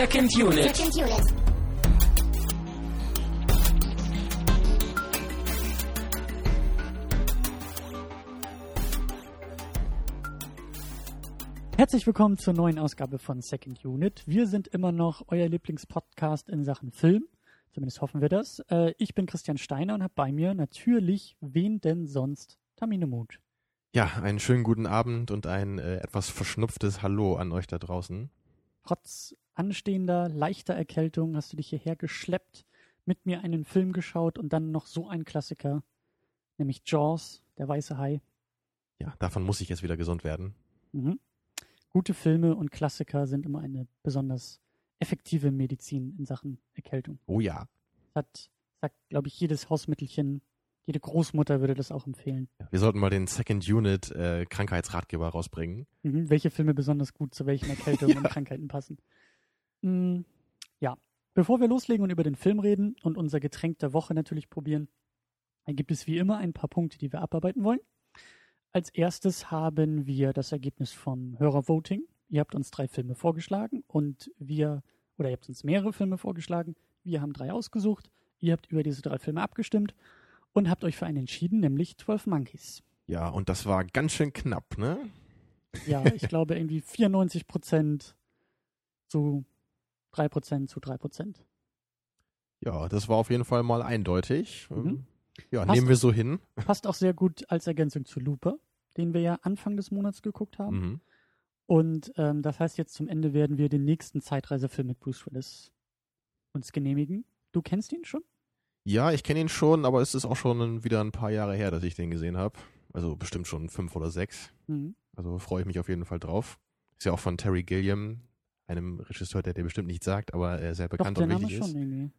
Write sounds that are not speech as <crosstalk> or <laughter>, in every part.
Second Unit. Second Unit. Herzlich willkommen zur neuen Ausgabe von Second Unit. Wir sind immer noch euer Lieblingspodcast in Sachen Film. Zumindest hoffen wir das. Äh, ich bin Christian Steiner und habe bei mir natürlich, wen denn sonst, Tamine Mut. Ja, einen schönen guten Abend und ein äh, etwas verschnupftes Hallo an euch da draußen. Trotz anstehender, leichter Erkältung hast du dich hierher geschleppt, mit mir einen Film geschaut und dann noch so ein Klassiker, nämlich Jaws, der weiße Hai. Ja, davon muss ich jetzt wieder gesund werden. Mhm. Gute Filme und Klassiker sind immer eine besonders effektive Medizin in Sachen Erkältung. Oh ja. Das hat, sagt, glaube ich, jedes Hausmittelchen, jede Großmutter würde das auch empfehlen. ja. Wir sollten mal den Second Unit äh, Krankheitsratgeber rausbringen. Mhm. Welche Filme besonders gut zu welchen Erkältungen <laughs> und Krankheiten passen. Mm, ja, bevor wir loslegen und über den Film reden und unser Getränk der Woche natürlich probieren, gibt es wie immer ein paar Punkte, die wir abarbeiten wollen. Als erstes haben wir das Ergebnis vom Hörervoting. Ihr habt uns drei Filme vorgeschlagen und wir, oder ihr habt uns mehrere Filme vorgeschlagen. Wir haben drei ausgesucht. Ihr habt über diese drei Filme abgestimmt und habt euch für einen entschieden, nämlich 12 Monkeys. Ja, und das war ganz schön knapp, ne? Ja, ich glaube irgendwie 94 Prozent zu 3 Prozent zu 3 Prozent. Ja, das war auf jeden Fall mal eindeutig. Mhm. Ähm, Ja, Passt. nehmen wir so hin. <laughs> Passt auch sehr gut als Ergänzung zu Looper, den wir ja Anfang des Monats geguckt haben. Mhm. Und ähm, das heißt, jetzt zum Ende werden wir den nächsten Zeitreisefilm mit Bruce Willis uns genehmigen. Du kennst ihn schon? Ja, ich kenne ihn schon, aber es ist auch schon wieder ein paar Jahre her, dass ich den gesehen habe. Also bestimmt schon fünf oder sechs. Mhm. Also freue ich mich auf jeden Fall drauf. Ist ja auch von Terry Gilliam, einem Regisseur, der dir bestimmt nichts sagt, aber äh, sehr Doch, bekannt der und wichtig ist. irgendwie.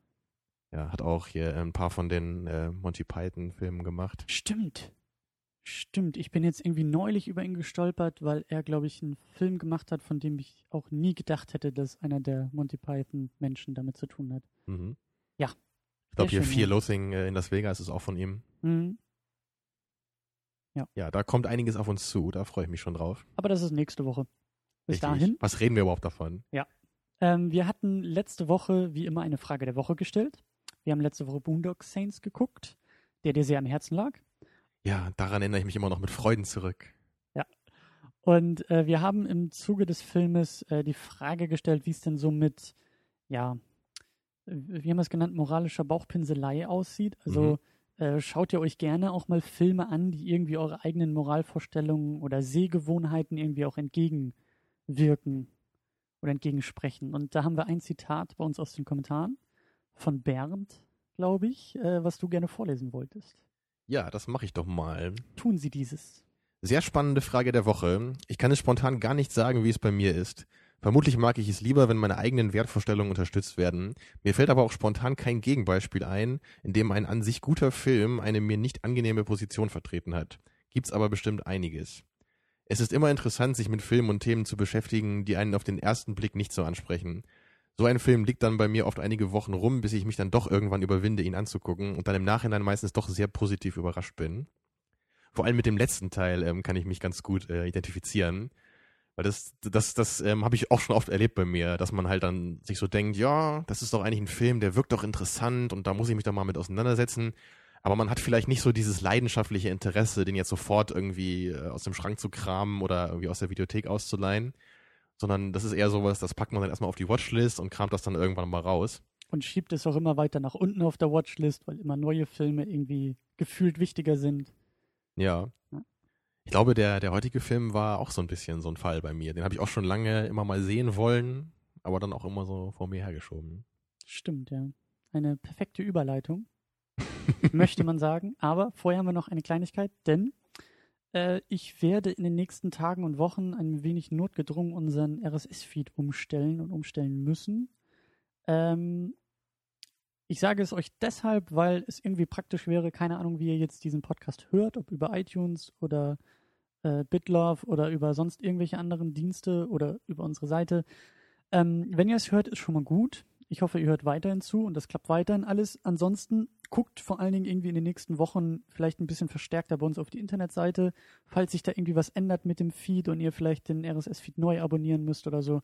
Ja, hat auch hier ein paar von den äh, Monty Python-Filmen gemacht. Stimmt. Stimmt. Ich bin jetzt irgendwie neulich über ihn gestolpert, weil er, glaube ich, einen Film gemacht hat, von dem ich auch nie gedacht hätte, dass einer der Monty Python-Menschen damit zu tun hat. Mhm. Ja. Ich glaube, hier schön, Fear ja. Loathing äh, in Las Vegas ist auch von ihm. Mhm. Ja, da kommt einiges auf uns zu. Da freue ich mich schon drauf. Aber das ist nächste Woche. Bis Richtig. dahin. Was reden wir überhaupt davon? Ähm, wir hatten letzte Woche wie immer eine Frage der Woche gestellt. Wir haben letzte Woche Boondock Saints geguckt, der dir sehr am Herzen lag. Ja, daran erinnere ich mich immer noch mit Freuden zurück. Und äh, wir haben im Zuge des Filmes äh, die Frage gestellt, wie es denn so mit, ja, wie haben wir es genannt, moralischer Bauchpinselei aussieht. Also äh, schaut ihr euch gerne auch mal Filme an, die irgendwie eure eigenen Moralvorstellungen oder Sehgewohnheiten irgendwie auch entgegenwirken oder entgegensprechen. Und da haben wir ein Zitat bei uns aus den Kommentaren von Bernd, glaube ich, äh, was du gerne vorlesen wolltest. Ja, das mache ich doch mal. Tun Sie dieses. Sehr spannende Frage der Woche. Ich kann es spontan gar nicht sagen, wie es bei mir ist. Vermutlich mag ich es lieber, wenn meine eigenen Wertvorstellungen unterstützt werden. Mir fällt aber auch spontan kein Gegenbeispiel ein, in dem ein an sich guter Film eine mir nicht angenehme Position vertreten hat. Gibt's aber bestimmt einiges. Es ist immer interessant, sich mit Filmen und Themen zu beschäftigen, die einen auf den ersten Blick nicht so ansprechen. So ein Film liegt dann bei mir oft einige Wochen rum, bis ich mich dann doch irgendwann überwinde, ihn anzugucken und dann im Nachhinein meistens doch sehr positiv überrascht bin. Vor allem mit dem letzten Teil ähm, kann ich mich ganz gut äh, identifizieren. Weil das, das, das ähm, habe ich auch schon oft erlebt bei mir, dass man halt dann sich so denkt, ja, das ist doch eigentlich ein Film, der wirkt doch interessant und da muss ich mich doch mal mit auseinandersetzen. Aber man hat vielleicht nicht so dieses leidenschaftliche Interesse, den jetzt sofort irgendwie äh, aus dem Schrank zu kramen oder irgendwie aus der Videothek auszuleihen. Sondern das ist eher sowas, das packt man dann erstmal auf die Watchlist und kramt das dann irgendwann mal raus. und schiebt es auch immer weiter nach unten auf der Watchlist, weil immer neue Filme irgendwie gefühlt wichtiger sind. Ja. Ja. Ich glaube, der, der heutige Film war auch so ein bisschen so ein Fall bei mir. Den habe ich auch schon lange immer mal sehen wollen, aber dann auch immer so vor mir hergeschoben. Stimmt, ja. Eine perfekte Überleitung, <laughs> möchte man sagen. Aber vorher haben wir noch eine Kleinigkeit, denn äh, ich werde in den nächsten Tagen und Wochen ein wenig notgedrungen unseren RSS-Feed umstellen und umstellen müssen. Ähm, ich sage es euch deshalb, weil es irgendwie praktisch wäre, keine Ahnung, wie ihr jetzt diesen Podcast hört, ob über iTunes oder äh, BitLove oder über sonst irgendwelche anderen Dienste oder über unsere Seite. Ähm, wenn ihr es hört, ist schon mal gut. Ich hoffe, ihr hört weiterhin zu und das klappt weiterhin alles. Ansonsten guckt vor allen Dingen irgendwie in den nächsten Wochen vielleicht ein bisschen verstärkter bei uns auf die Internetseite. Falls sich da irgendwie was ändert mit dem Feed und ihr vielleicht den RSS-Feed neu abonnieren müsst oder so,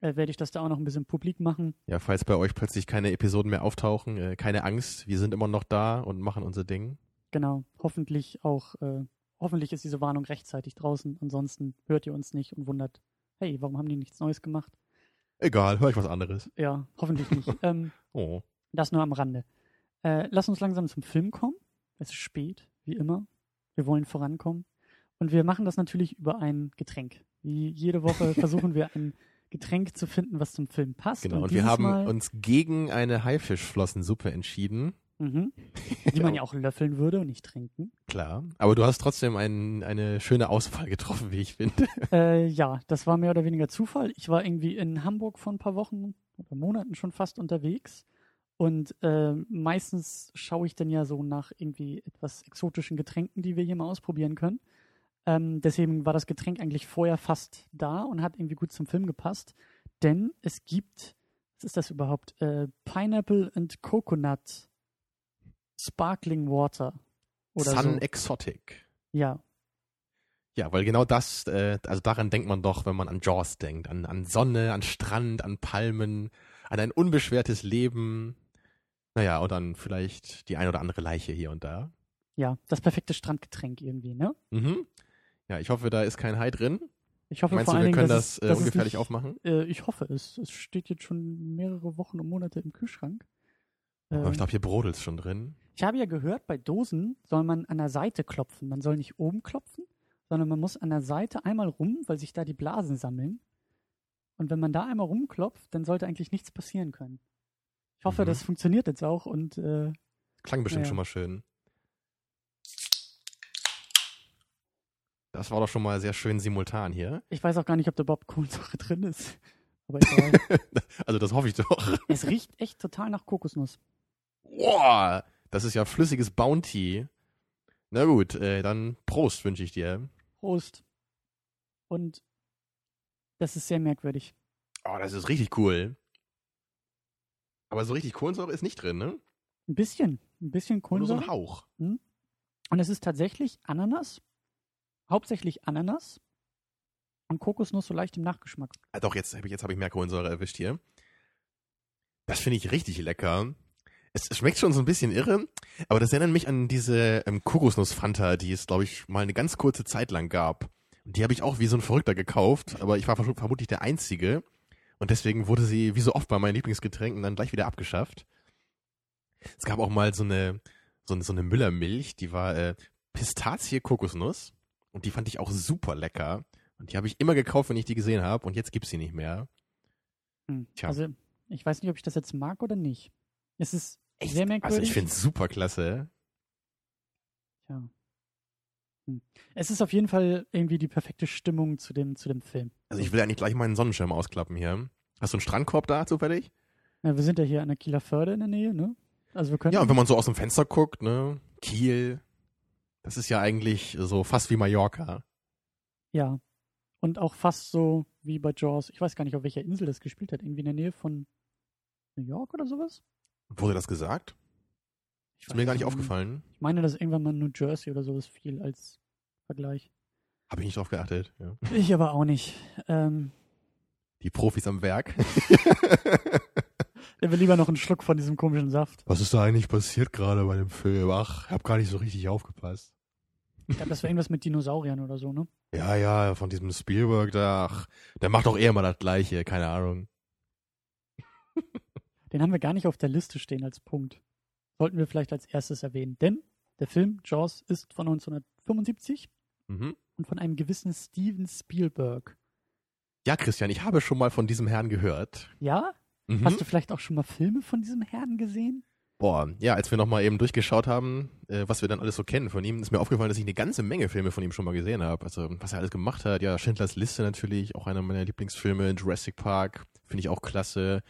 äh, werde ich das da auch noch ein bisschen publik machen. Ja, falls bei euch plötzlich keine Episoden mehr auftauchen, äh, keine Angst, wir sind immer noch da und machen unser Ding. Genau. Hoffentlich auch, äh, hoffentlich ist diese Warnung rechtzeitig draußen. Ansonsten hört ihr uns nicht und wundert, hey, warum haben die nichts Neues gemacht? Egal, hör ich was anderes. Ja, hoffentlich nicht. <laughs> ähm, Oh. das nur am Rande. Äh, lass uns langsam zum Film kommen. Es ist spät, wie immer. Wir wollen vorankommen. Und wir machen das natürlich über ein Getränk. Wie jede Woche <laughs> versuchen wir ein Getränk zu finden, was zum Film passt. Genau, und, wir dieses haben Mal, uns gegen eine Haifischflossensuppe entschieden. mhm, <laughs> die man ja auch löffeln würde und nicht trinken. Klar. Aber du hast trotzdem ein, eine schöne Auswahl getroffen, wie ich finde. <laughs> Äh, ja, das war mehr oder weniger Zufall. Ich war irgendwie in Hamburg vor ein paar Wochen oder Monaten schon fast unterwegs. Und äh, meistens schaue ich dann ja so nach irgendwie etwas exotischen Getränken, die wir hier mal ausprobieren können. Ähm, deswegen war das Getränk eigentlich vorher fast da und hat irgendwie gut zum Film gepasst. Denn es gibt, was ist das überhaupt? Äh, Pineapple and Coconut Sparkling Water. Oder Sun so. Exotic. Ja, Ja, weil genau das, äh, also daran denkt man doch, wenn man an Jaws denkt. An, an Sonne, an Strand, an Palmen, an ein unbeschwertes Leben. Naja, und dann vielleicht die ein oder andere Leiche hier und da. ja, das perfekte Strandgetränk irgendwie, ne? Mhm. Ja, ich hoffe, da ist kein Hai drin. Ich hoffe Meinst vor du, allen wir Dingen, können dass das es, äh, es ungefährlich nicht, aufmachen? Äh, ich hoffe es. Es steht jetzt schon mehrere Wochen und Monate im Kühlschrank. Aber Ähm, ich glaube, hier brodelt's schon drin. ich habe ja gehört, bei Dosen soll man an der Seite klopfen. Man soll nicht oben klopfen, sondern man muss an der Seite einmal rum, weil sich da die Blasen sammeln. Und wenn man da einmal rumklopft, dann sollte eigentlich nichts passieren können. Ich hoffe, Mhm. das funktioniert jetzt auch und äh, Klang bestimmt Ja. schon mal schön. Das war doch schon mal sehr schön simultan hier. ich weiß auch gar nicht, ob da überhaupt Kohlensäure drin ist. Aber egal. <laughs> Also das hoffe ich doch. es riecht echt total nach Kokosnuss. Boah, das ist ja flüssiges Bounty. Na gut, äh, dann Prost wünsche ich dir. Prost. Und das ist sehr merkwürdig. Oh, das ist richtig cool. Aber so richtig Kohlensäure ist nicht drin, ne? Ein bisschen. Ein bisschen Nur so Kohlensäure. ein Hauch. Und es ist tatsächlich Ananas. Hauptsächlich Ananas. Und Kokosnuss so leicht im Nachgeschmack. Ah, doch, jetzt habe ich, jetzt hab ich mehr Kohlensäure erwischt hier. Das finde ich richtig lecker. Es schmeckt schon so ein bisschen irre, aber das erinnert mich an diese ähm, Kokosnuss-Fanta, die es, glaube ich, mal eine ganz kurze Zeit lang gab. Und die habe ich auch wie so ein Verrückter gekauft, aber ich war vermutlich der Einzige. Und deswegen wurde sie, wie so oft bei meinen Lieblingsgetränken, dann gleich wieder abgeschafft. Es gab auch mal so eine, so eine, so eine Müllermilch, die war äh, Pistazie-Kokosnuss. Und die fand ich auch super lecker. Und die habe ich immer gekauft, wenn ich die gesehen habe. Und jetzt gibt's sie nicht mehr. Hm. Tja. Also, ich weiß nicht, ob ich das jetzt mag oder nicht. Es ist sehr Also merkwürdig. ich finde es super klasse. Hm. Es ist auf jeden Fall irgendwie die perfekte Stimmung zu dem, zu dem Film. Also ich will eigentlich gleich meinen Sonnenschirm ausklappen hier. Hast du einen Strandkorb da zufällig? Ja, wir sind ja hier an der Kieler Förde in der Nähe, ne? Also wir können. Ja, und wenn man so aus dem Fenster guckt, ne? Kiel. Das ist ja eigentlich so fast wie Mallorca. Ja. Und auch fast so wie bei Jaws. Ich weiß gar nicht, auf welcher Insel das gespielt hat. Irgendwie in der Nähe von New York oder sowas? Wurde das gesagt? Ich Ist mir gar nicht aufgefallen. Ich meine, dass irgendwann mal New Jersey oder sowas fiel als Vergleich. Habe ich nicht drauf geachtet. Ja. Ich aber auch nicht. Ähm, Die Profis am Werk. <laughs> der will lieber noch einen Schluck von diesem komischen Saft. Was ist da eigentlich passiert gerade bei dem Film? Ach, hab gar nicht so richtig aufgepasst. Ich glaube, das war irgendwas mit Dinosauriern oder so, ne? Ja, ja, von diesem Spielberg da, ach, der macht doch eher mal das Gleiche, keine Ahnung. Den haben wir gar nicht auf der Liste stehen als Punkt. Sollten wir vielleicht als erstes erwähnen. Denn der Film Jaws ist von 1975 Mhm. und von einem gewissen Steven Spielberg. Ja, Christian, ich habe schon mal von diesem Herrn gehört. Ja? Mhm. Hast du vielleicht auch schon mal Filme von diesem Herrn gesehen? Boah, ja, als wir nochmal eben durchgeschaut haben, äh, was wir dann alles so kennen von ihm, ist mir aufgefallen, dass ich eine ganze Menge Filme von ihm schon mal gesehen habe. Also, was er alles gemacht hat. Ja, Schindlers Liste natürlich, auch einer meiner Lieblingsfilme. Jurassic Park, finde ich auch klasse.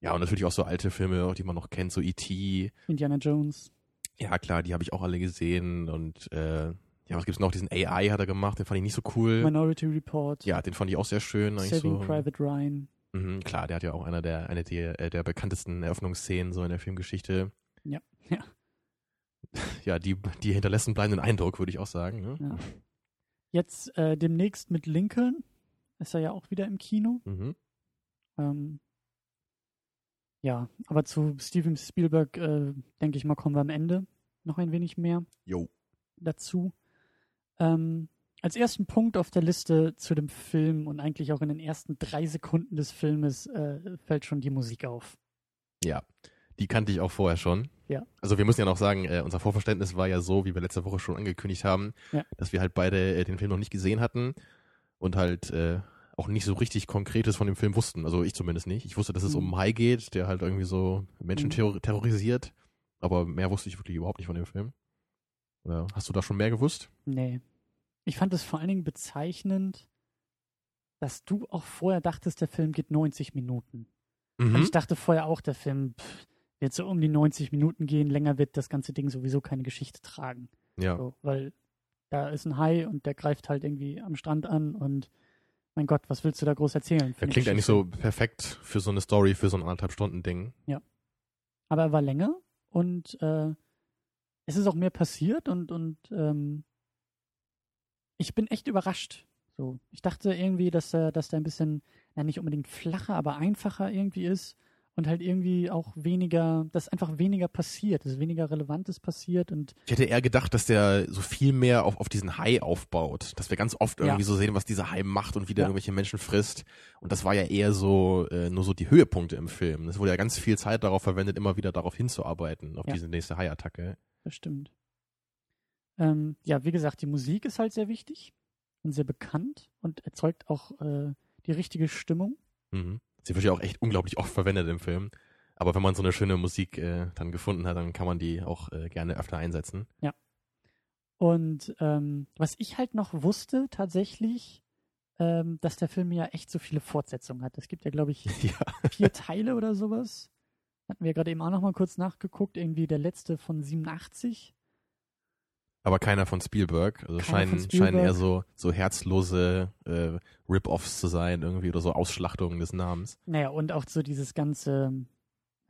Ja, und natürlich auch so alte Filme, die man noch kennt, so E.T. Indiana Jones. Ja, klar, die habe ich auch alle gesehen. Und äh, ja, was gibt's noch? Diesen AI hat er gemacht, den fand ich nicht so cool. Minority Report. ja, den fand ich auch sehr schön. Saving so. Private Ryan. Mhm, klar, der hat ja auch einer der, eine der, äh, der bekanntesten Eröffnungsszenen so in der Filmgeschichte. Ja, <laughs> ja. Ja, die, die hinterlassen bleibenden Eindruck, würde ich auch sagen. Ne? Ja. Jetzt äh, demnächst mit Lincoln. Ist er ja auch wieder im Kino. Mhm. Ähm, ja, aber zu Steven Spielberg, äh, denke ich mal, kommen wir am Ende noch ein wenig mehr Jo. dazu. Ähm, als ersten Punkt auf der Liste zu dem Film und eigentlich auch in den ersten drei Sekunden des Filmes äh, fällt schon die Musik auf. Ja, die kannte ich auch vorher schon. Ja. Also wir müssen ja noch sagen, äh, unser Vorverständnis war ja so, wie wir letzte Woche schon angekündigt haben, Ja. dass wir halt beide äh, den Film noch nicht gesehen hatten und halt äh, auch nicht so richtig Konkretes von dem Film wussten. Also ich zumindest nicht. Ich wusste, dass es Mhm. um einen Hai geht, der halt irgendwie so Menschen Mhm. terror terrorisiert, aber mehr wusste ich wirklich überhaupt nicht von dem Film. Oder hast du da schon mehr gewusst? Nee. Ich fand es vor allen Dingen bezeichnend, dass du auch vorher dachtest, der Film geht 90 Minuten. Und Mhm. ich dachte vorher auch, der Film pff, wird so um die 90 Minuten gehen, länger wird das ganze Ding sowieso keine Geschichte tragen. Ja. So, weil da ist ein Hai und der greift halt irgendwie am Strand an und mein Gott, was willst du da groß erzählen? eine klingt eigentlich so perfekt für so eine Story, für so ein anderthalb Stunden Ding. Aber er war länger und äh, es ist auch mehr passiert und, und ähm, ich bin echt überrascht. So, ich dachte irgendwie, dass er, dass der ein bisschen, ja nicht unbedingt flacher, aber einfacher irgendwie ist und halt irgendwie auch weniger, dass einfach weniger passiert, dass weniger Relevantes passiert und Ich hätte eher gedacht, dass der so viel mehr auf, auf diesen Hai aufbaut. Dass wir ganz oft Ja. irgendwie so sehen, was dieser Hai macht und wie der Ja. irgendwelche Menschen frisst. Und das war ja eher so, äh, nur so die Höhepunkte im Film. Es wurde ja ganz viel Zeit darauf verwendet, immer wieder darauf hinzuarbeiten, auf Ja. diese nächste Hai-Attacke. das stimmt. Ähm, ja, wie gesagt, die Musik ist halt sehr wichtig und sehr bekannt und erzeugt auch äh, die richtige Stimmung. Mhm. Sie wird ja auch echt unglaublich oft verwendet im Film. Aber wenn man so eine schöne Musik äh, dann gefunden hat, dann kann man die auch äh, gerne öfter einsetzen. Und ähm, was ich halt noch wusste, tatsächlich, ähm, dass der Film ja echt so viele Fortsetzungen hat. Es gibt ja, glaube ich, <laughs> ja. vier Teile oder sowas. Hatten wir gerade eben auch noch mal kurz nachgeguckt. Irgendwie der letzte von 87. Aber keiner von Spielberg. Also Keiner scheinen, Spielberg. scheinen eher so, so herzlose äh, Rip-Offs zu sein irgendwie oder so Ausschlachtungen des Namens. Naja, und auch so dieses ganze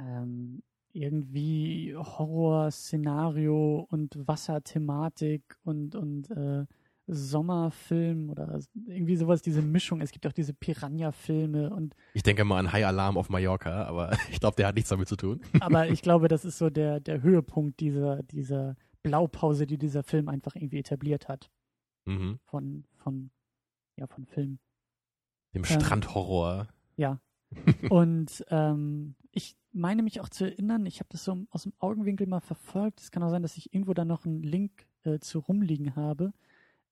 ähm, irgendwie Horror-Szenario und Wasserthematik und, und äh, Sommerfilm oder irgendwie sowas, diese Mischung. Es gibt auch diese Piranha-Filme und Ich denke mal an High Alarm auf Mallorca, aber <laughs> ich glaube, der hat nichts damit zu tun. Aber ich glaube, das ist so der, der Höhepunkt dieser, dieser Blaupause, die dieser Film einfach irgendwie etabliert hat. Mhm. Von, von, ja, von Film. Dem Ähm. Strandhorror. Ja. <laughs> Und ähm, ich meine mich auch zu erinnern, ich habe das so aus dem Augenwinkel mal verfolgt. Es kann auch sein, dass ich irgendwo da noch einen Link äh, zu rumliegen habe,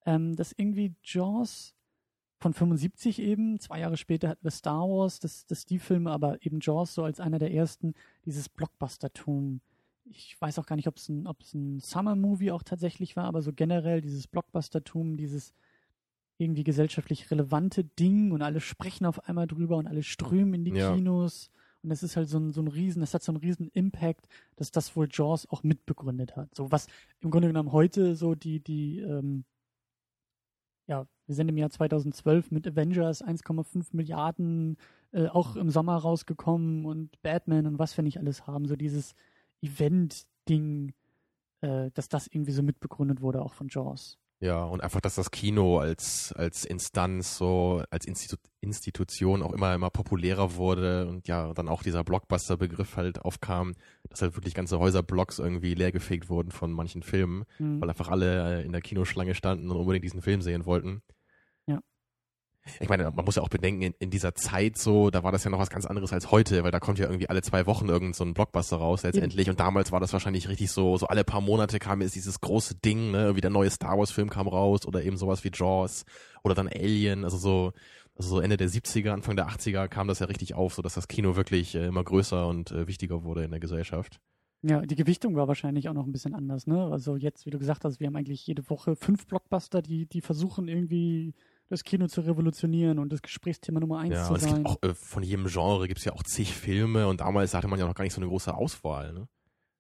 ähm, dass irgendwie Jaws von 75 eben, zwei Jahre später hatten wir Star Wars, dass, dass die Filme, aber eben Jaws so als einer der ersten, dieses Blockbustertum. Ich weiß auch gar nicht, ob es ein, ein Summer-Movie auch tatsächlich war, aber so generell dieses Blockbustertum, dieses irgendwie gesellschaftlich relevante Ding und alle sprechen auf einmal drüber und alle strömen in die Ja. Kinos. Und es ist halt so ein, so ein riesen, das hat so einen riesen Impact, dass das wohl Jaws auch mitbegründet hat. So was im Grunde genommen heute so die, die, ähm, ja, wir sind im Jahr 2012 mit Avengers 1,5 Milliarden äh, auch im Sommer rausgekommen und Batman und was wir nicht alles haben. So dieses Event-Ding, äh, dass das irgendwie so mitbegründet wurde, auch von Jaws. Ja, und einfach, dass das Kino als, als Instanz, so als Institu Institution auch immer, immer populärer wurde und ja, dann auch dieser Blockbuster-Begriff halt aufkam, dass halt wirklich ganze Häuserblocks irgendwie leergefegt wurden von manchen Filmen, Hm. weil einfach alle in der Kinoschlange standen und unbedingt diesen Film sehen wollten. Ich meine, man muss ja auch bedenken, in, in dieser Zeit so, da war das ja noch was ganz anderes als heute, weil da kommt ja irgendwie alle zwei Wochen irgend so ein Blockbuster raus letztendlich und damals war das wahrscheinlich richtig so, so alle paar Monate kam jetzt dieses große Ding, ne, wie der neue Star Wars Film kam raus oder eben sowas wie Jaws oder dann Alien, also so, also so Ende der 70er, Anfang der 80er kam das ja richtig auf, so dass das Kino wirklich äh, immer größer und äh, wichtiger wurde in der Gesellschaft. Ja, die Gewichtung war wahrscheinlich auch noch ein bisschen anders, ne? Also jetzt, wie du gesagt hast, wir haben eigentlich jede Woche fünf Blockbuster, die, die versuchen irgendwie das Kino zu revolutionieren und das Gesprächsthema Nummer eins Ja, zu es sein. gibt auch äh, von jedem Genre gibt's ja auch zig Filme und damals hatte man ja noch gar nicht so eine große Auswahl. Ne?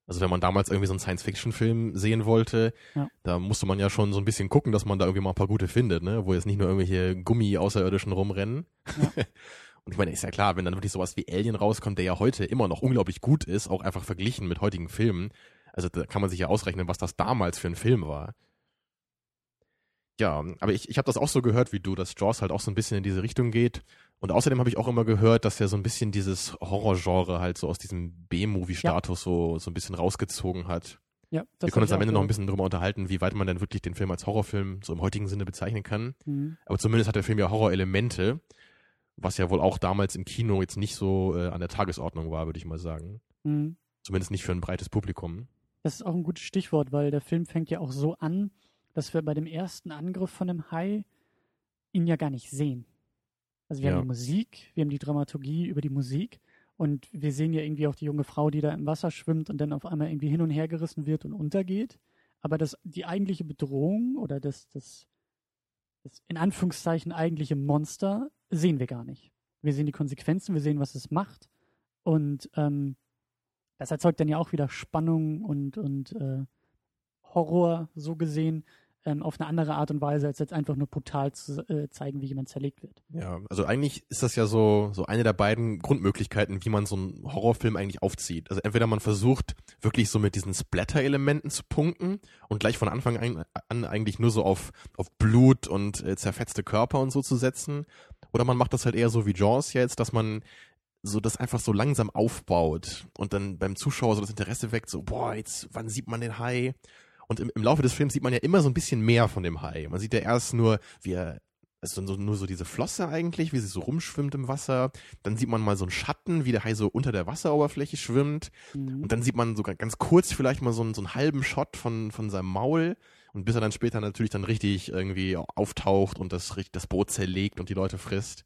Also wenn man damals irgendwie so einen Science-Fiction-Film sehen wollte, Ja. da musste man ja schon so ein bisschen gucken, dass man da irgendwie mal ein paar gute findet, ne? wo jetzt nicht nur irgendwelche Gummi-Außerirdischen rumrennen. Ja. <laughs> und ich meine, ist ja klar, wenn dann wirklich sowas wie Alien rauskommt, der ja heute immer noch unglaublich gut ist, auch einfach verglichen mit heutigen Filmen, also da kann man sich ja ausrechnen, was das damals für ein Film war. Ja, aber ich, ich habe das auch so gehört wie du, dass Jaws halt auch so ein bisschen in diese Richtung geht. Und außerdem habe ich auch immer gehört, dass er so ein bisschen dieses Horrorgenre halt so aus diesem B-Movie-Status so, so ein bisschen rausgezogen hat. Ja, Wir können uns am Ende noch ein bisschen drüber unterhalten, wie weit man denn wirklich den Film als Horrorfilm so im heutigen Sinne bezeichnen kann. Mhm. Aber zumindest hat der Film ja Horrorelemente, was ja wohl auch damals im Kino jetzt nicht so äh, an der Tagesordnung war, würde ich mal sagen. Mhm. Zumindest nicht für ein breites Publikum. Das ist auch ein gutes Stichwort, weil der Film fängt ja auch so an, dass wir bei dem ersten Angriff von dem Hai ihn ja gar nicht sehen. Also wir Ja. haben die Musik, wir haben die Dramaturgie über die Musik und wir sehen ja irgendwie auch die junge Frau, die da im Wasser schwimmt und dann auf einmal irgendwie hin und her gerissen wird und untergeht. Aber das, die eigentliche Bedrohung oder das, das, das in Anführungszeichen eigentliche Monster sehen wir gar nicht. Wir sehen die Konsequenzen, wir sehen, was es macht und ähm, das erzeugt dann ja auch wieder Spannung und, und äh, Horror so gesehen ähm, auf eine andere Art und Weise, als jetzt einfach nur brutal zu äh, zeigen, wie jemand zerlegt wird. Ja, also eigentlich ist das ja so, so eine der beiden Grundmöglichkeiten, wie man so einen Horrorfilm eigentlich aufzieht. Also entweder man versucht wirklich so mit diesen Splatter-Elementen zu punkten und gleich von Anfang an eigentlich nur so auf, auf Blut und äh, zerfetzte Körper und so zu setzen. Oder man macht das halt eher so wie Jaws jetzt, dass man so das einfach so langsam aufbaut und dann beim Zuschauer so das Interesse weckt, so, boah, jetzt, wann sieht man den Hai? Und im, im Laufe des Films sieht man ja immer so ein bisschen mehr von dem Hai. Man sieht ja erst nur, wie er, es ist so, nur so diese Flosse eigentlich, wie sie so rumschwimmt im Wasser. Dann sieht man mal so einen Schatten, wie der Hai so unter der Wasseroberfläche schwimmt. Mhm. Und dann sieht man so ga- ganz kurz vielleicht mal so einen, so einen halben Shot von, von seinem Maul. Und bis er dann später natürlich dann richtig irgendwie auftaucht und das, das Boot zerlegt und die Leute frisst.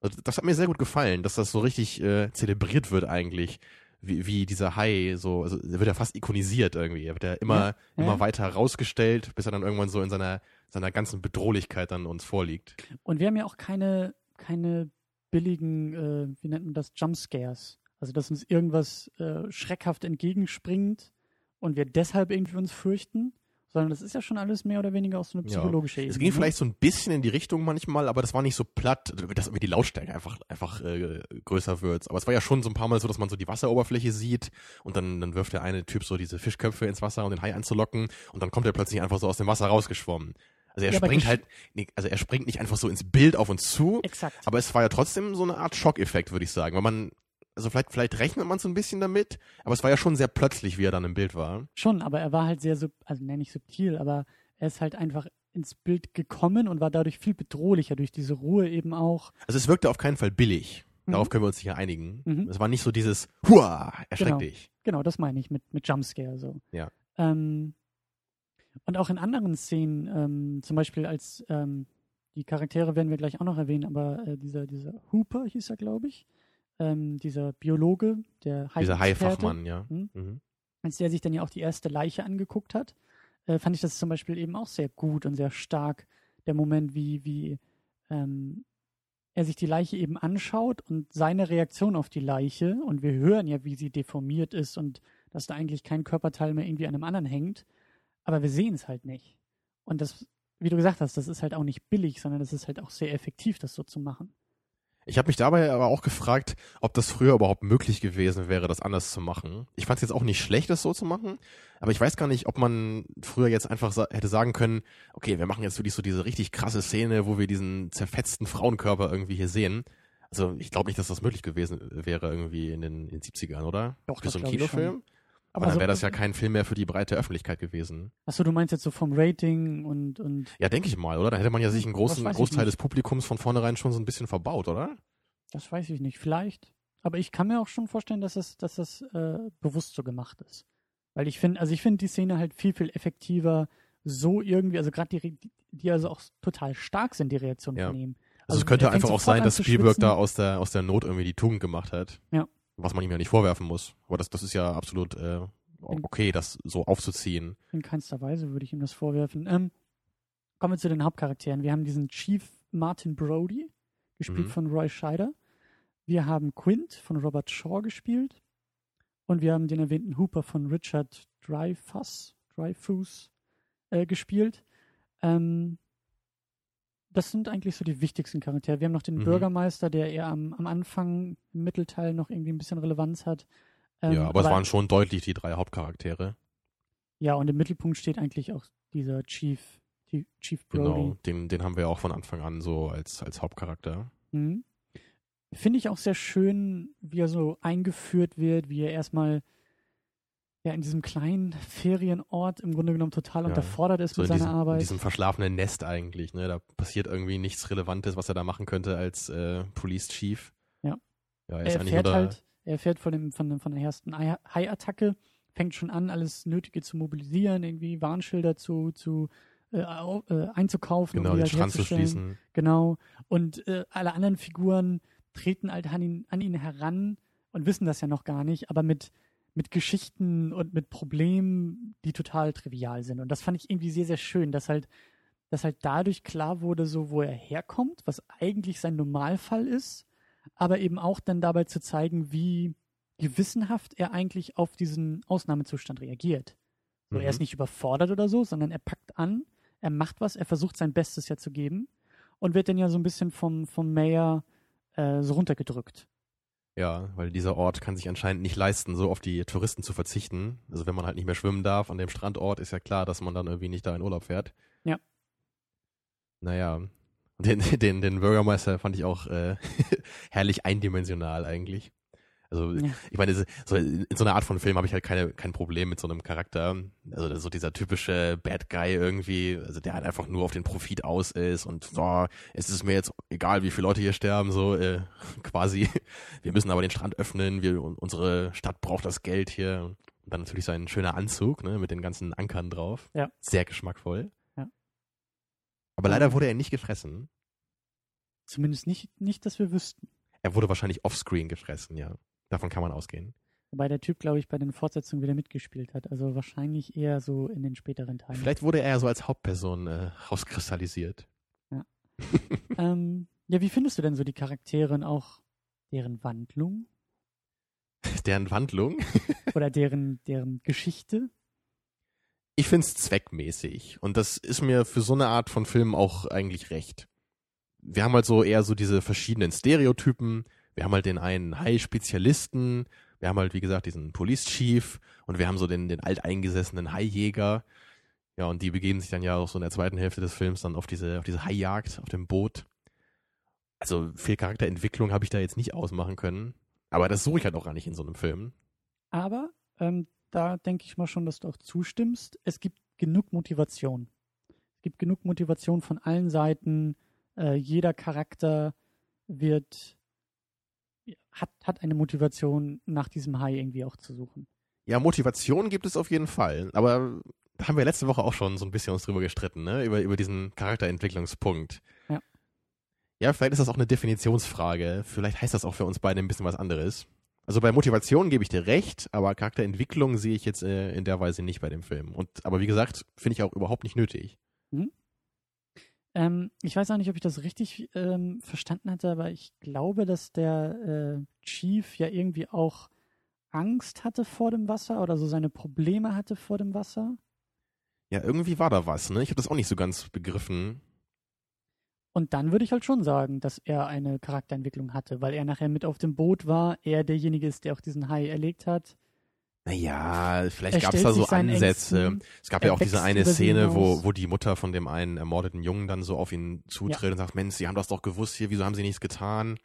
Also das hat mir sehr gut gefallen, dass das so richtig äh, zelebriert wird eigentlich, wie, wie dieser Hai so, also er wird ja fast ikonisiert irgendwie. Er wird ja immer, ja. immer weiter rausgestellt, bis er dann irgendwann so in seiner, seiner ganzen Bedrohlichkeit dann uns vorliegt. Und wir haben ja auch keine, keine billigen, äh, wie nennt man das, Jumpscares. Also dass uns irgendwas äh, schreckhaft entgegenspringt und wir deshalb irgendwie uns fürchten, sondern das ist ja schon alles mehr oder weniger auch so eine Ja. psychologische Ebene. Es ging ne? vielleicht so ein bisschen in die Richtung manchmal, aber das war nicht so platt, dass irgendwie die Lautstärke einfach, einfach äh, größer wird. Aber es war ja schon so ein paar Mal so, dass man so die Wasseroberfläche sieht und dann, dann wirft der eine Typ so diese Fischköpfe ins Wasser, um den Hai anzulocken und dann kommt er plötzlich einfach so aus dem Wasser rausgeschwommen. Also er Ja, springt halt, nee, also er springt nicht einfach so ins Bild auf uns zu, Exakt. aber es war ja trotzdem so eine Art Schockeffekt, würde ich sagen. Weil man, also vielleicht, vielleicht rechnet man so ein bisschen damit, aber es war ja schon sehr plötzlich, wie er dann im Bild war. Schon, aber er war halt sehr, sub also nenne ich subtil, aber er ist halt einfach ins Bild gekommen und war dadurch viel bedrohlicher durch diese Ruhe eben auch. Also es wirkte auf keinen Fall billig. Darauf Mhm. können wir uns sicher einigen. Mhm. Es war nicht so dieses Hua, erschreck Genau. dich. Genau, das meine ich mit, mit Jumpscare so. Ja. Ähm, und auch in anderen Szenen, ähm, zum Beispiel als ähm, die Charaktere werden wir gleich auch noch erwähnen, aber äh, dieser, dieser Hooper hieß er, glaube ich, ähm, dieser Biologe, der Dieser Hai-Experte, Haifachmann, ja. Mhm. Mhm. als der sich dann ja auch die erste Leiche angeguckt hat, äh, fand ich das zum Beispiel eben auch sehr gut und sehr stark. Der Moment, wie, wie ähm, er sich die Leiche eben anschaut und seine Reaktion auf die Leiche, und wir hören ja, wie sie deformiert ist und dass da eigentlich kein Körperteil mehr irgendwie an einem anderen hängt, aber wir sehen es halt nicht. Und das, wie du gesagt hast, das ist halt auch nicht billig, sondern das ist halt auch sehr effektiv, das so zu machen. Ich habe mich dabei aber auch gefragt, ob das früher überhaupt möglich gewesen wäre, das anders zu machen. Ich fand es jetzt auch nicht schlecht, das so zu machen, aber ich weiß gar nicht, ob man früher jetzt einfach sa hätte sagen können, okay, wir machen jetzt wirklich so diese richtig krasse Szene, wo wir diesen zerfetzten Frauenkörper irgendwie hier sehen. Also ich glaube nicht, dass das möglich gewesen wäre irgendwie in den, in den 70ern, oder? Doch, Für das so einen. Kinofilm? Aber Also- dann wäre das ja kein Film mehr für die breite Öffentlichkeit gewesen. Achso, du meinst jetzt so vom Rating und, und Ja, denke ich mal, oder? Da hätte man ja sich einen großen Großteil des Publikums von vornherein schon so ein bisschen verbaut, oder? Das weiß ich nicht, vielleicht. Aber ich kann mir auch schon vorstellen, dass das, dass das äh, bewusst so gemacht ist. Weil ich finde, also ich finde die Szene halt viel, viel effektiver, so irgendwie, also gerade die, die also auch total stark sind, die Reaktionen Ja. von ihm. Also, es er könnte einfach auch sein, dass Spielberg da aus der, aus der Not irgendwie die Tugend gemacht hat. Ja. Was man ihm ja nicht vorwerfen muss. Aber das, das ist ja absolut äh, okay, das so aufzuziehen. In keinster Weise würde ich ihm das vorwerfen. Ähm, kommen wir zu den Hauptcharakteren. Wir haben diesen Chief Martin Brody, gespielt Mhm. von Roy Scheider. Wir haben Quint von Robert Shaw gespielt. Und wir haben den erwähnten Hooper von Richard Dreyfuss, Dreyfus äh, gespielt. Ähm, das sind eigentlich so die wichtigsten Charaktere. Wir haben noch den Mhm. Bürgermeister, der eher am, am Anfang, im Mittelteil noch irgendwie ein bisschen Relevanz hat. Ähm, ja, aber, es waren schon deutlich die drei Hauptcharaktere. Ja, und im Mittelpunkt steht eigentlich auch dieser Chief Chief, Chief Brody. Genau, den, den haben wir auch von Anfang an so als, als Hauptcharakter. Mhm. Finde ich auch sehr schön, wie er so eingeführt wird, wie er erstmal ja in diesem kleinen Ferienort im Grunde genommen total Ja, unterfordert ist So mit in seiner diesem, in Arbeit. diesem verschlafenen Nest eigentlich, ne? Da passiert irgendwie nichts Relevantes, was er da machen könnte als äh, Police Chief. Ja. Ja, er er da, halt, er erfährt von, dem, von, dem, von der ersten Hai- Hai-Attacke, fängt schon an, alles Nötige zu mobilisieren, irgendwie Warnschilder zu, zu äh, äh, einzukaufen, genau, um die den halt Strand zu schließen. Genau. Und äh, alle anderen Figuren treten halt an ihn, an ihn heran und wissen das ja noch gar nicht, aber mit, mit Geschichten und mit Problemen, die total trivial sind. Und das fand ich irgendwie sehr, sehr schön, dass halt, dass halt dadurch klar wurde, so wo er herkommt, was eigentlich sein Normalfall ist, aber eben auch dann dabei zu zeigen, wie gewissenhaft er eigentlich auf diesen Ausnahmezustand reagiert. So, Er Mhm. ist nicht überfordert oder so, sondern er packt an, er macht was, er versucht sein Bestes ja zu geben und wird dann ja so ein bisschen vom, vom Mayor äh, so runtergedrückt. Ja, weil dieser Ort kann sich anscheinend nicht leisten, so auf die Touristen zu verzichten. Also wenn man halt nicht mehr schwimmen darf an dem Strandort, ist ja klar, dass man dann irgendwie nicht da in Urlaub fährt. Ja. Naja, den, den, den Bürgermeister fand ich auch äh, <laughs> herrlich eindimensional eigentlich. Also Ja. ich meine, so, in so einer Art von Film habe ich halt keine, kein Problem mit so einem Charakter. Also so dieser typische Bad Guy irgendwie, also der halt einfach nur auf den Profit aus ist und so, es ist mir jetzt egal, wie viele Leute hier sterben, so äh, <laughs> quasi. Wir müssen aber den Strand öffnen, wir, un- unsere Stadt braucht das Geld hier. Und dann natürlich sein schöner Anzug, ne, mit den ganzen Ankern drauf. Ja. Sehr geschmackvoll. Ja. Aber leider wurde er nicht gefressen. Zumindest nicht, nicht, dass wir wüssten. Er wurde wahrscheinlich offscreen gefressen, ja. Davon kann man ausgehen. Wobei der Typ, glaube ich, bei den Fortsetzungen wieder mitgespielt hat. Also wahrscheinlich eher so in den späteren Teilen. Vielleicht wurde er ja so als Hauptperson äh, rauskristallisiert. <laughs> Ähm, ja, wie findest du denn so die Charaktere und auch deren Wandlung Deren Wandlung. <laughs> oder deren, deren Geschichte? Ich find's zweckmäßig. Und das ist mir für so eine Art von Film auch eigentlich recht. Wir haben halt so eher so diese verschiedenen Stereotypen. Wir haben halt den einen Hai-Spezialisten. Wir haben halt, wie gesagt, diesen Police Chief. Und wir haben so den, den alteingesessenen Haijäger. Ja, und die begeben sich dann ja auch so in der zweiten Hälfte des Films dann auf diese, auf diese Haijagd auf dem Boot. Also viel Charakterentwicklung habe ich da jetzt nicht ausmachen können. Aber das suche ich halt auch gar nicht in so einem Film. Aber ähm, da denke ich mal schon, dass du auch zustimmst. Es gibt genug Motivation. Es gibt genug Motivation von allen Seiten. Äh, jeder Charakter wird hat, hat eine Motivation, nach diesem Hai irgendwie auch zu suchen. Ja, Motivation gibt es auf jeden Fall. Aber da haben wir letzte Woche auch schon so ein bisschen uns drüber gestritten, ne? Über, über diesen Charakterentwicklungspunkt. Ja. Ja, vielleicht ist das auch eine Definitionsfrage. Vielleicht heißt das auch für uns beide ein bisschen was anderes. Also bei Motivation gebe ich dir recht, aber Charakterentwicklung sehe ich jetzt äh, in der Weise nicht bei dem Film. Und aber wie gesagt, finde ich auch überhaupt nicht nötig. Ähm, ich weiß auch nicht, ob ich das richtig ähm, verstanden hatte, aber ich glaube, dass der äh, Chief ja irgendwie auch Angst hatte vor dem Wasser oder so seine Probleme hatte vor dem Wasser. Ja, irgendwie war da was, ne? Ich habe das auch nicht so ganz begriffen. Und dann würde ich halt schon sagen, dass er eine Charakterentwicklung hatte, weil er nachher mit auf dem Boot war, er derjenige ist, der auch diesen Hai erlegt hat. Naja, vielleicht gab es da so Ansätze. Ängsten. Es gab ja auch diese eine Szene, wo, wo die Mutter von dem einen ermordeten Jungen dann so auf ihn zutritt und sagt, Mensch, Sie haben das doch gewusst hier, wieso haben Sie nichts getan?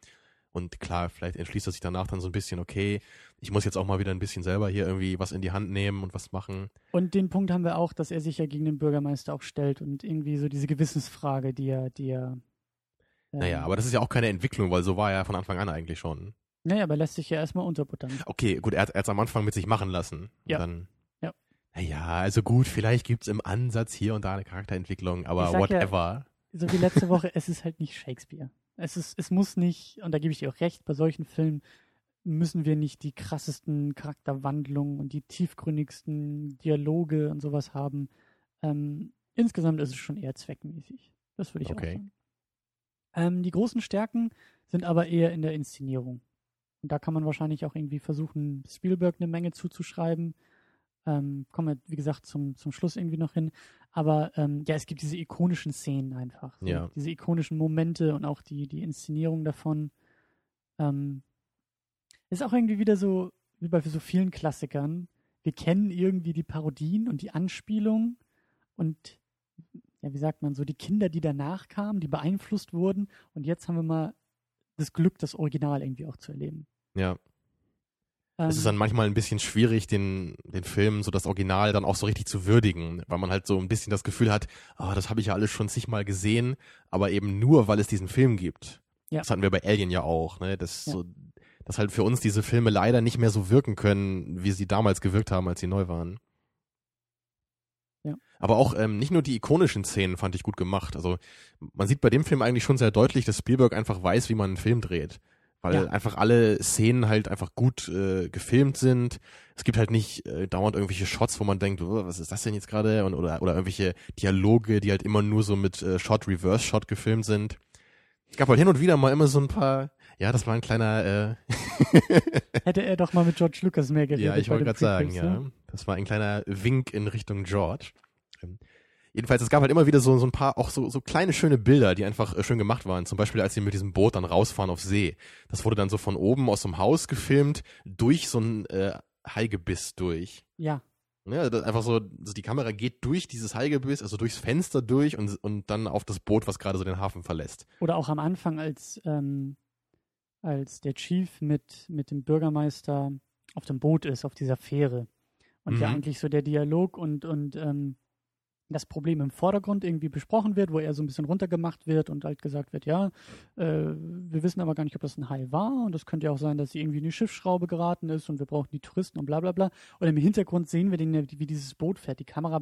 Und klar, vielleicht entschließt er sich danach dann so ein bisschen, okay, ich muss jetzt auch mal wieder ein bisschen selber hier irgendwie was in die Hand nehmen und was machen. Und den Punkt haben wir auch, dass er sich ja gegen den Bürgermeister auch stellt und irgendwie so diese Gewissensfrage, die er, die er. ähm, Naja, aber das ist ja auch keine Entwicklung, weil so war er von Anfang an eigentlich schon. Naja, aber lässt sich ja erstmal unterbuttern. Okay, gut, er hat es am Anfang mit sich machen lassen. Ja. Dann, Ja. Naja, also gut, vielleicht gibt's im Ansatz hier und da eine Charakterentwicklung, aber sag ja- whatever. So wie letzte Woche, es ist halt nicht Shakespeare. Es ist, es muss nicht, und da gebe ich dir auch recht, bei solchen Filmen müssen wir nicht die krassesten Charakterwandlungen und die tiefgründigsten Dialoge und sowas haben. Ähm, insgesamt ist es schon eher zweckmäßig. Das würde ich Okay. auch sagen. Ähm, die großen Stärken sind aber eher in der Inszenierung. Und da kann man wahrscheinlich auch irgendwie versuchen, Spielberg eine Menge zuzuschreiben. Ähm, kommen wir, wie gesagt, zum, zum Schluss irgendwie noch hin. Aber ähm, ja, es gibt diese ikonischen Szenen einfach. So, Ja. Diese ikonischen Momente und auch die, die Inszenierung davon. Ähm, ist auch irgendwie wieder so, wie bei so vielen Klassikern. Wir kennen irgendwie die Parodien und die Anspielungen und ja, wie sagt man, so die Kinder, die danach kamen, die beeinflusst wurden. Und jetzt haben wir mal das Glück, das Original irgendwie auch zu erleben. Ja. Ähm, Es ist dann manchmal ein bisschen schwierig, den, den Film, so das Original dann auch so richtig zu würdigen, weil man halt so ein bisschen das Gefühl hat, ah, das habe ich ja alles schon zigmal gesehen, aber eben nur, weil es diesen Film gibt. Ja. Das hatten wir bei Alien ja auch, ne? Das Ja. so, dass halt für uns diese Filme leider nicht mehr so wirken können, wie sie damals gewirkt haben, als sie neu waren. Aber auch ähm, nicht nur die ikonischen Szenen fand ich gut gemacht. Also man sieht bei dem Film eigentlich schon sehr deutlich, dass Spielberg einfach weiß, wie man einen Film dreht. Weil Ja. einfach alle Szenen halt einfach gut äh, gefilmt sind. Es gibt halt nicht äh, dauernd irgendwelche Shots, wo man denkt, oh, was ist das denn jetzt gerade? Und oder, oder irgendwelche Dialoge, die halt immer nur so mit äh, Shot, Reverse Shot gefilmt sind. Es gab halt hin und wieder mal immer so ein paar, ja, das war ein kleiner, äh, <laughs> hätte er doch mal mit George Lucas mehr geredet. ja, ich wollte gerade sagen, Prequels, ja. ne? Das war ein kleiner Wink in Richtung George. Ähm, Jedenfalls, es gab halt immer wieder so, so ein paar, auch so, so kleine schöne Bilder, die einfach äh, schön gemacht waren. Zum Beispiel, als sie mit diesem Boot dann rausfahren auf See. Das wurde dann so von oben aus dem Haus gefilmt, durch so ein äh, Haigebiss durch. Ja, Ja, einfach so, so die Kamera geht durch dieses Haigebiss, also durchs Fenster durch und, und dann auf das Boot, was gerade so den Hafen verlässt. Oder auch am Anfang, als, ähm, als der Chief mit, mit dem Bürgermeister auf dem Boot ist, auf dieser Fähre. Und ja Mhm. eigentlich so der Dialog und, und ähm, das Problem im Vordergrund irgendwie besprochen wird, wo er so ein bisschen runtergemacht wird und halt gesagt wird, ja, äh, wir wissen aber gar nicht, ob das ein Hai war und es könnte ja auch sein, dass sie irgendwie in die Schiffsschraube geraten ist und wir brauchen die Touristen und bla bla bla. Und im Hintergrund sehen wir den, wie dieses Boot fährt. Die Kamera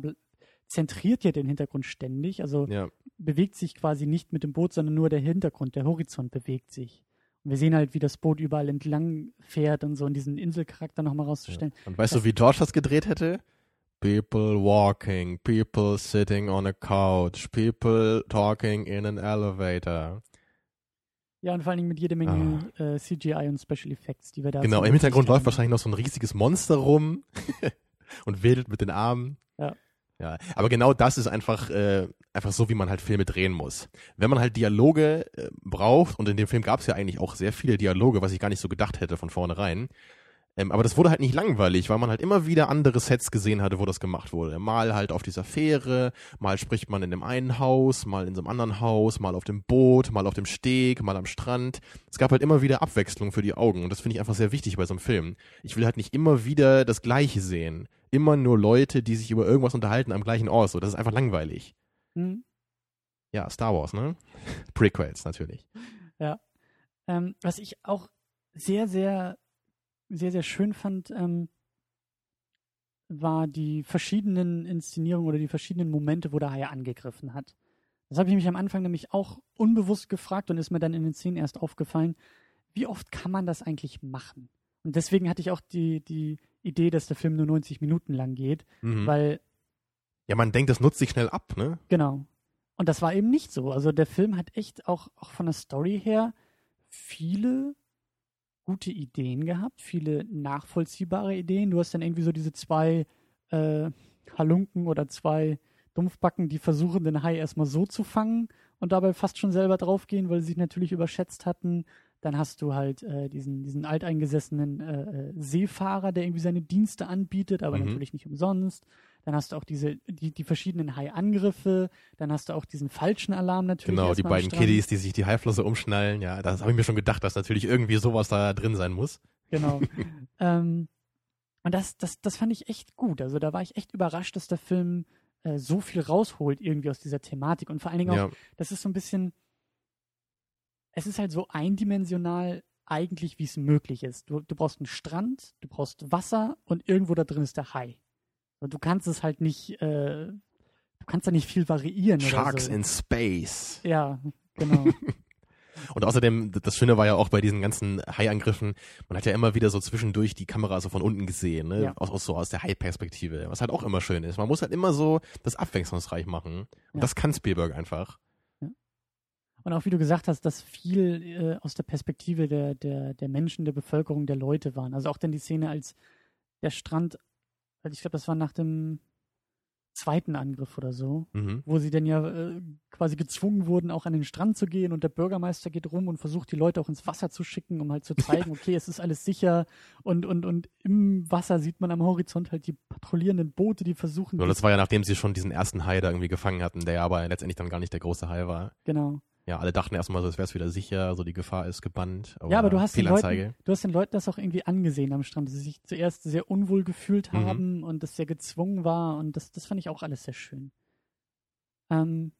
zentriert ja den Hintergrund ständig, also Ja, bewegt sich quasi nicht mit dem Boot, sondern nur der Hintergrund, der Horizont bewegt sich. Und wir sehen halt, wie das Boot überall entlang fährt und so und diesen Inselcharakter nochmal rauszustellen. Und weißt Das- du, wie George das gedreht hätte? People walking, people sitting on a couch, people talking in an elevator. Ja, und vor allen Dingen mit jede Menge äh, CGI und Special Effects, die wir da Ah. Genau, im Hintergrund läuft wahrscheinlich noch so ein riesiges Monster rum <laughs> und wedelt mit den Armen. Ja. Ja, aber genau das ist einfach, äh, einfach so, wie man halt Filme drehen muss. Wenn man halt Dialoge äh, braucht, und in dem Film gab es ja eigentlich auch sehr viele Dialoge, was ich gar nicht so gedacht hätte von vornherein, ähm, aber das wurde halt nicht langweilig, weil man halt immer wieder andere Sets gesehen hatte, wo das gemacht wurde. Mal halt auf dieser Fähre, mal spricht man in dem einen Haus, mal in so einem anderen Haus, mal auf dem Boot, mal auf dem Steg, mal am Strand. Es gab halt immer wieder Abwechslung für die Augen und das finde ich einfach sehr wichtig bei so einem Film. Ich will halt nicht immer wieder das Gleiche sehen. Immer nur Leute, die sich über irgendwas unterhalten am gleichen Ort. So, das ist einfach langweilig. Hm? Ja, Star Wars, ne? <laughs> Prequels natürlich. Ähm, was ich auch sehr, sehr, sehr, sehr schön fand, ähm, war die verschiedenen Inszenierungen oder die verschiedenen Momente, wo der Hai angegriffen hat. Das habe ich mich am Anfang nämlich auch unbewusst gefragt und ist mir dann in den Szenen erst aufgefallen, wie oft kann man das eigentlich machen? Und deswegen hatte ich auch die, die Idee, dass der Film nur 90 Minuten lang geht, Mhm. weil Ja, man denkt, das nutzt sich schnell ab, ne? Genau. Und das war eben nicht so. Also der Film hat echt auch, auch von der Story her viele gute Ideen gehabt, viele nachvollziehbare Ideen. Du hast dann irgendwie so diese zwei äh, Halunken oder zwei Dumpfbacken, die versuchen, den Hai erstmal so zu fangen und dabei fast schon selber draufgehen, weil sie sich natürlich überschätzt hatten. Dann hast du halt äh, diesen, diesen alteingesessenen äh, äh, Seefahrer, der irgendwie seine Dienste anbietet, aber Mhm. natürlich nicht umsonst. Dann hast du auch diese, die, die verschiedenen Hai-Angriffe. Dann hast du auch diesen falschen Alarm natürlich. Genau, die beiden. Kiddies, die sich die Haiflosse umschnallen. Ja, das habe ich mir schon gedacht, dass natürlich irgendwie sowas da drin sein muss. Genau. <laughs> ähm, und das, das, das fand ich echt gut. Also da war ich echt überrascht, dass der Film äh, so viel rausholt irgendwie aus dieser Thematik. Und vor allen Dingen auch, Ja, das ist so ein bisschen, es ist halt so eindimensional eigentlich, wie es möglich ist. Du, du brauchst einen Strand, du brauchst Wasser und irgendwo da drin ist der Hai. Und du kannst es halt nicht, äh, du kannst da nicht viel variieren. Sharks so. in Space. Ja, genau. <laughs> Und außerdem, das Schöne war ja auch bei diesen ganzen Hai-Angriffen, man hat ja immer wieder so zwischendurch die Kamera so von unten gesehen, ne? Ja. Aus, aus so aus der Hai-Perspektive, was halt auch immer schön ist. Man muss halt immer so das abwechslungsreich machen. Und Ja. das kann Spielberg einfach. Und auch wie du gesagt hast, dass viel äh, aus der Perspektive der, der, der Menschen, der Bevölkerung, der Leute waren. Also auch dann die Szene, als der Strand, also ich glaube, das war nach dem zweiten Angriff oder so, Mhm. wo sie dann ja äh, quasi gezwungen wurden, auch an den Strand zu gehen und der Bürgermeister geht rum und versucht, die Leute auch ins Wasser zu schicken, um halt zu zeigen, <laughs> okay, es ist alles sicher und, und, und im Wasser sieht man am Horizont halt die patrouillierenden Boote, die versuchen, So, das war ja, nachdem sie schon diesen ersten Hai da irgendwie gefangen hatten, der aber letztendlich dann gar nicht der große Hai war. genau. Ja, alle dachten erstmal so, es wäre wieder sicher, so die Gefahr ist gebannt. Aber Ja, aber du hast, den. Leuten, du hast den Leuten das auch irgendwie angesehen am Strand, dass sie sich zuerst sehr unwohl gefühlt Mhm. haben und das sehr gezwungen war und das, das fand ich auch alles sehr schön. Ähm,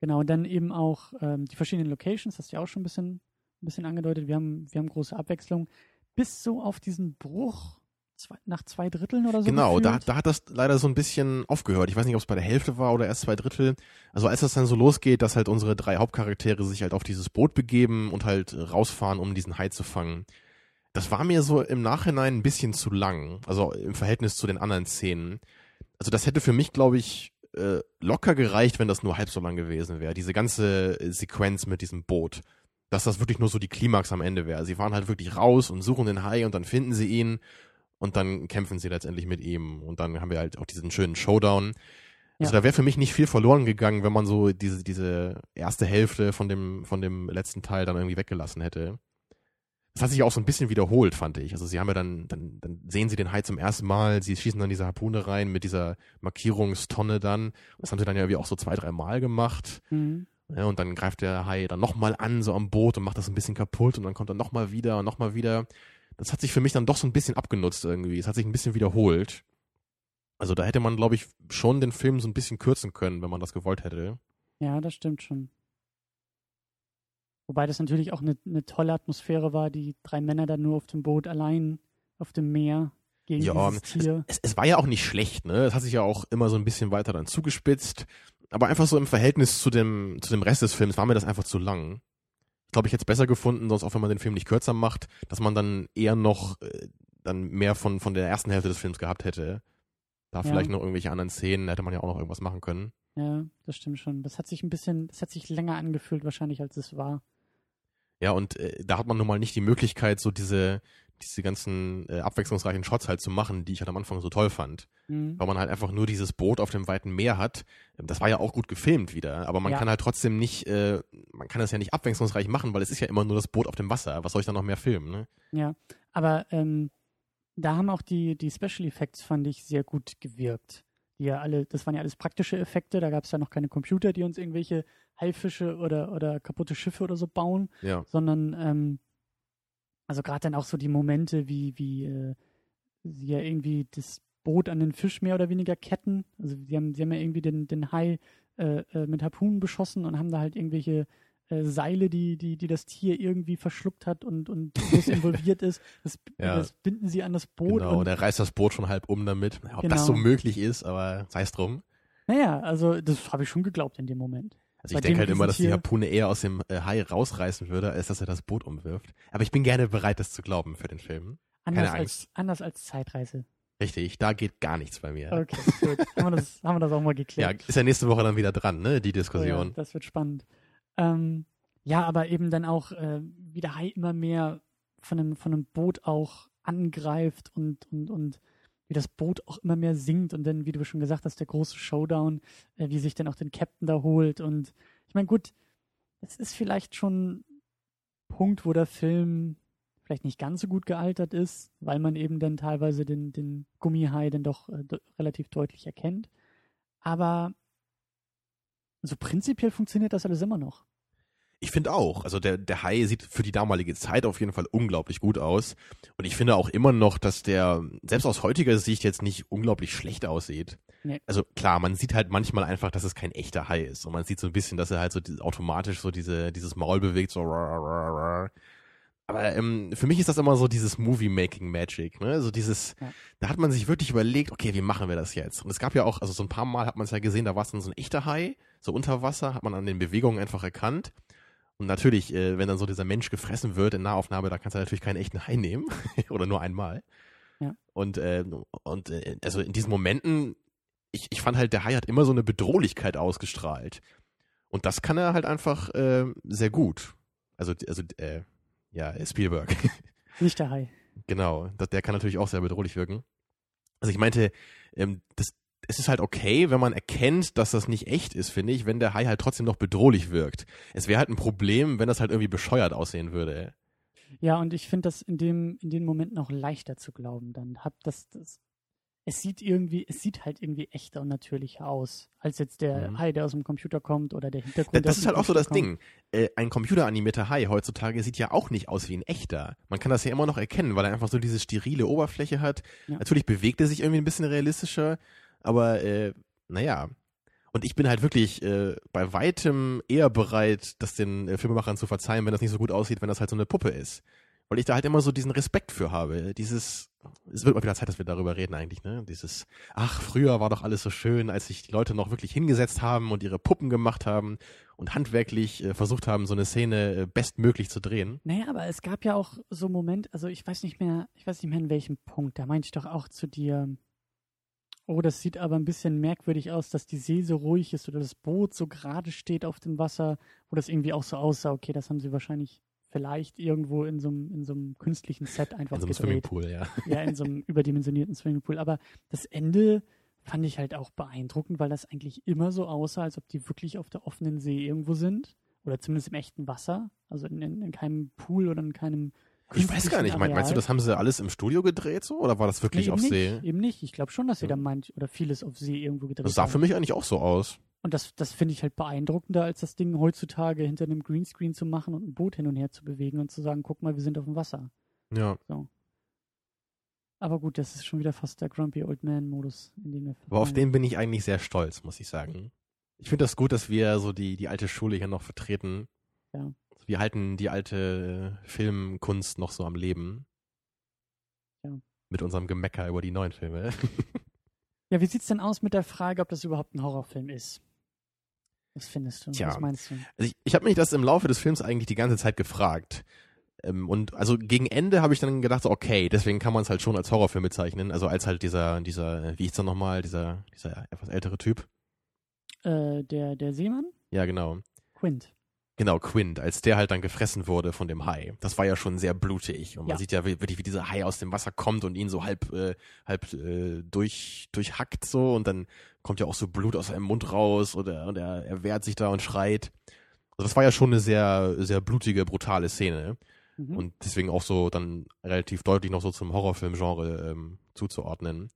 genau, und dann eben auch ähm, die verschiedenen Locations, hast du ja auch schon ein bisschen, ein bisschen angedeutet. Wir haben, wir haben große Abwechslung. Bis so auf diesen Bruch zwei, nach zwei Dritteln oder so. Genau, da, gefühlt. da hat das leider so ein bisschen aufgehört. Ich weiß nicht, ob es bei der Hälfte war oder erst zwei Drittel. Also als das dann so losgeht, dass halt unsere drei Hauptcharaktere sich halt auf dieses Boot begeben und halt rausfahren, um diesen Hai zu fangen. Das war mir so im Nachhinein ein bisschen zu lang. Also im Verhältnis zu den anderen Szenen. Also das hätte für mich, glaube ich, äh, locker gereicht, wenn das nur halb so lang gewesen wäre. Diese ganze Sequenz mit diesem Boot. Dass das wirklich nur so die Klimax am Ende wäre. Sie fahren halt wirklich raus und suchen den Hai und dann finden sie ihn und dann kämpfen sie letztendlich mit ihm. Und dann haben wir halt auch diesen schönen Showdown. Also Ja. da wäre für mich nicht viel verloren gegangen, wenn man so diese, diese erste Hälfte von dem, von dem letzten Teil dann irgendwie weggelassen hätte. Das hat sich auch so ein bisschen wiederholt, fand ich. Also sie haben ja dann, dann, dann sehen sie den Hai zum ersten Mal, sie schießen dann diese Harpune rein mit dieser Markierungstonne dann. Das haben sie dann ja irgendwie auch so zwei, drei Mal gemacht. Mhm. Ja, und dann greift der Hai dann nochmal an, so am Boot und macht das ein bisschen kaputt und dann kommt er nochmal wieder und nochmal wieder. Das hat sich für mich dann doch so ein bisschen abgenutzt irgendwie. Es hat sich ein bisschen wiederholt. Also da hätte man, glaube ich, schon den Film so ein bisschen kürzen können, wenn man das gewollt hätte. Ja, das stimmt schon. Wobei das natürlich auch eine, eine tolle Atmosphäre war, die drei Männer dann nur auf dem Boot allein auf dem Meer gegen Ja, dieses Tier. Es, es war ja auch nicht schlecht, ne? Es hat sich ja auch immer so ein bisschen weiter dann zugespitzt. Aber einfach so im Verhältnis zu dem, zu dem Rest des Films war mir das einfach zu lang. Ich glaube, ich hätte es besser gefunden, sonst auch wenn man den Film nicht kürzer macht, dass man dann eher noch äh, dann mehr von, von der ersten Hälfte des Films gehabt hätte. Da Ja. vielleicht noch irgendwelche anderen Szenen, hätte man ja auch noch irgendwas machen können. Ja, das stimmt schon. Das hat sich ein bisschen, das hat sich länger angefühlt wahrscheinlich, als es war. Ja, und äh, da hat man nun mal nicht die Möglichkeit, so diese, diese ganzen äh, abwechslungsreichen Shots halt zu machen, die ich halt am Anfang so toll fand. Mhm. weil man halt einfach nur dieses Boot auf dem weiten Meer hat. Das war ja auch gut gefilmt wieder, aber man Ja. kann halt trotzdem nicht, äh, man kann das ja nicht abwechslungsreich machen, weil es ist ja immer nur das Boot auf dem Wasser. Was soll ich da noch mehr filmen, ne? Ja, aber ähm, da haben auch die, die Special Effects, fand ich, sehr gut gewirkt. Die ja alle, das waren ja alles praktische Effekte, da gab es ja noch keine Computer, die uns irgendwelche Haifische oder, oder kaputte Schiffe oder so bauen, Ja. sondern ähm, also gerade dann auch so die Momente, wie, wie äh, sie ja irgendwie das Boot an den Fisch mehr oder weniger ketten. Also sie haben, sie haben ja irgendwie den, den Hai äh, äh, mit Harpunen beschossen und haben da halt irgendwelche äh, Seile, die, die, die das Tier irgendwie verschluckt hat und, und <laughs> involviert ist. Das, Ja. das binden sie an das Boot. Genau, und, der reißt das Boot schon halb um damit. Ob Genau. das so möglich ist, aber sei es drum. naja, also das habe ich schon geglaubt in dem Moment. Also ich denke halt immer, dass die Harpune eher aus dem äh, Hai rausreißen würde, als dass er das Boot umwirft. Aber ich bin gerne bereit, das zu glauben für den Film. Anders, Keine als, anders als Zeitreise. Richtig, da geht gar nichts bei mir. Okay, gut. <laughs> haben, wir das, haben wir das auch mal Ja, geklärt. ist ja nächste Woche dann wieder dran, ne, die Oh ja, Diskussion. das wird spannend. Ähm, ja, aber eben dann auch, äh, wie der Hai immer mehr von einem, von einem Boot auch angreift und, und, und wie das Boot auch immer mehr sinkt und dann, wie du schon gesagt hast, der große Showdown, äh, wie sich dann auch den Captain da holt. Und ich meine, gut, es ist vielleicht schon ein Punkt, wo der Film vielleicht nicht ganz so gut gealtert ist, weil man eben dann teilweise den, den Gummihai dann doch äh, relativ deutlich erkennt. Aber so prinzipiell funktioniert das alles immer noch. Ich finde auch. Also der, der Hai sieht für die damalige Zeit auf jeden Fall unglaublich gut aus. Und ich finde auch immer noch, dass der, selbst aus heutiger Sicht, jetzt nicht unglaublich schlecht aussieht. Nee. Also klar, man sieht halt manchmal einfach, dass es kein echter Hai ist. Und man sieht so ein bisschen, dass er halt so die- automatisch so diese, dieses Maul bewegt, so. Aber ähm, für mich ist das immer so dieses Movie-Making-Magic, ne? So dieses, Ja. da hat man sich wirklich überlegt, okay, wie machen wir das jetzt? Und es gab ja auch, also so ein paar Mal hat man es ja gesehen, da war es dann so ein echter Hai, so unter Wasser, hat man an den Bewegungen einfach erkannt. Und natürlich, äh, wenn dann so dieser Mensch gefressen wird in Nahaufnahme, da kannst du natürlich keinen echten Hai nehmen. <laughs> Oder nur einmal. Ja. Und, äh, und äh, also in diesen Momenten, ich, ich fand halt, der Hai hat immer so eine Bedrohlichkeit ausgestrahlt. Und das kann er halt einfach äh, sehr gut. Also, also äh, ja, Spielberg. <laughs> Nicht der Hai. Genau, das, der kann natürlich auch sehr bedrohlich wirken. Also ich meinte, ähm, das, es ist halt okay, wenn man erkennt, dass das nicht echt ist, finde ich, wenn der Hai halt trotzdem noch bedrohlich wirkt. Es wäre halt ein Problem, wenn das halt irgendwie bescheuert aussehen würde. Ja, und ich finde das in dem, in den Momenten auch leichter zu glauben. Dann hat das, das, es sieht irgendwie, es sieht halt irgendwie echter und natürlicher aus, als jetzt der Mhm. Hai, der aus dem Computer kommt oder der Hintergrund. Da- Das ist dem halt auch so das Computer Ding. Äh, ein computeranimierter Hai heutzutage sieht ja auch nicht aus wie ein echter. Man kann das ja immer noch erkennen, weil er einfach so diese sterile Oberfläche hat. Ja. Natürlich bewegt er sich irgendwie ein bisschen realistischer, aber äh, naja. Und ich bin halt wirklich äh, bei weitem eher bereit, das den äh, Filmemachern zu verzeihen, wenn das nicht so gut aussieht, wenn das halt so eine Puppe ist. Weil ich da halt immer so diesen Respekt für habe. Dieses, es wird mal wieder Zeit, dass wir darüber reden eigentlich, ne? Dieses, ach, früher war doch alles so schön, als sich die Leute noch wirklich hingesetzt haben und ihre Puppen gemacht haben und handwerklich äh, versucht haben, so eine Szene äh, bestmöglich zu drehen. Naja, aber es gab ja auch so einen Moment, also ich weiß nicht mehr, ich weiß nicht mehr in welchem Punkt, da meinte ich doch auch zu dir, oh, das sieht aber ein bisschen merkwürdig aus, dass die See so ruhig ist oder das Boot so gerade steht auf dem Wasser, wo das irgendwie auch so aussah, okay, das haben sie wahrscheinlich vielleicht irgendwo in so einem, in so einem künstlichen Set einfach In so einem gedreht. Swimmingpool, ja. Ja, in so einem <laughs> überdimensionierten Swimmingpool. Aber das Ende fand ich halt auch beeindruckend, weil das eigentlich immer so aussah, als ob die wirklich auf der offenen See irgendwo sind. Oder zumindest im echten Wasser. Also in, in, in keinem Pool oder in keinem. Ich weiß gar nicht, mein, meinst du, das haben sie alles im Studio gedreht so oder war das wirklich nee, auf eben See? Nicht, eben nicht. Ich glaube schon, dass sie Ja. da manch oder vieles auf See irgendwo gedreht Das sah haben. für mich eigentlich auch so aus. Und das, das finde ich halt beeindruckender, als das Ding heutzutage hinter einem Greenscreen zu machen und ein Boot hin und her zu bewegen und zu sagen, guck mal, wir sind auf dem Wasser. Ja. Aber gut, das ist schon wieder fast der Grumpy Old Man-Modus, in dem wir Aber auf den bin ich eigentlich sehr stolz, muss ich sagen. Ich finde das gut, dass wir so die, die alte Schule hier noch vertreten. Ja. Wir halten die alte äh, Filmkunst noch so am Leben. Ja. Mit unserem Gemecker über die neuen Filme. <laughs> Ja, wie sieht's denn aus mit der Frage, ob das überhaupt ein Horrorfilm ist? Was findest du? Tja. Was meinst du? Also ich, ich habe mich das im Laufe des Films eigentlich die ganze Zeit gefragt. Ähm, und also gegen Ende habe ich dann gedacht, okay, deswegen kann man es halt schon als Horrorfilm bezeichnen. Also als halt dieser, dieser, wie hieß er nochmal, dieser, dieser etwas ältere Typ. Äh, der, der Seemann? Ja, genau. Quint. Genau, Quint, als der halt dann gefressen wurde von dem Hai. Das war ja schon sehr blutig. Und man Ja. sieht ja wirklich, wie dieser Hai aus dem Wasser kommt und ihn so halb, äh, halb äh, durch, durchhackt so. Und dann kommt ja auch so Blut aus seinem Mund raus oder und er, er wehrt sich da und schreit. Also das war ja schon eine sehr, sehr blutige, brutale Szene. Mhm. Und deswegen auch so dann relativ deutlich noch so zum Horrorfilm-Genre ähm, zuzuordnen.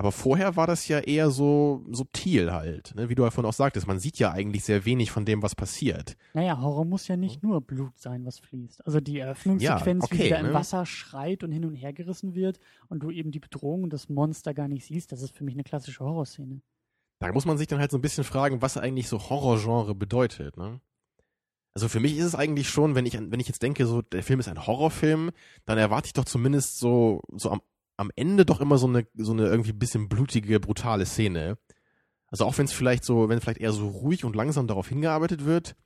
Aber vorher war das ja eher so subtil halt, ne? wie du davon auch sagtest. Man sieht ja eigentlich sehr wenig von dem, was passiert. Naja, Horror muss ja nicht nur Blut sein, was fließt. Also die Eröffnungssequenz, Ja, okay, wie sie da im ne? Wasser schreit und hin und her gerissen wird und du eben die Bedrohung und das Monster gar nicht siehst, das ist für mich eine klassische Horrorszene. Da muss man sich dann halt so ein bisschen fragen, was eigentlich so Horrorgenre bedeutet, ne? Also für mich ist es eigentlich schon, wenn ich, wenn ich jetzt denke, so der Film ist ein Horrorfilm, dann erwarte ich doch zumindest so, so am, am Ende doch immer so eine, so eine irgendwie bisschen blutige, brutale Szene. Also auch wenn es vielleicht so, wenn vielleicht eher so ruhig und langsam darauf hingearbeitet wird,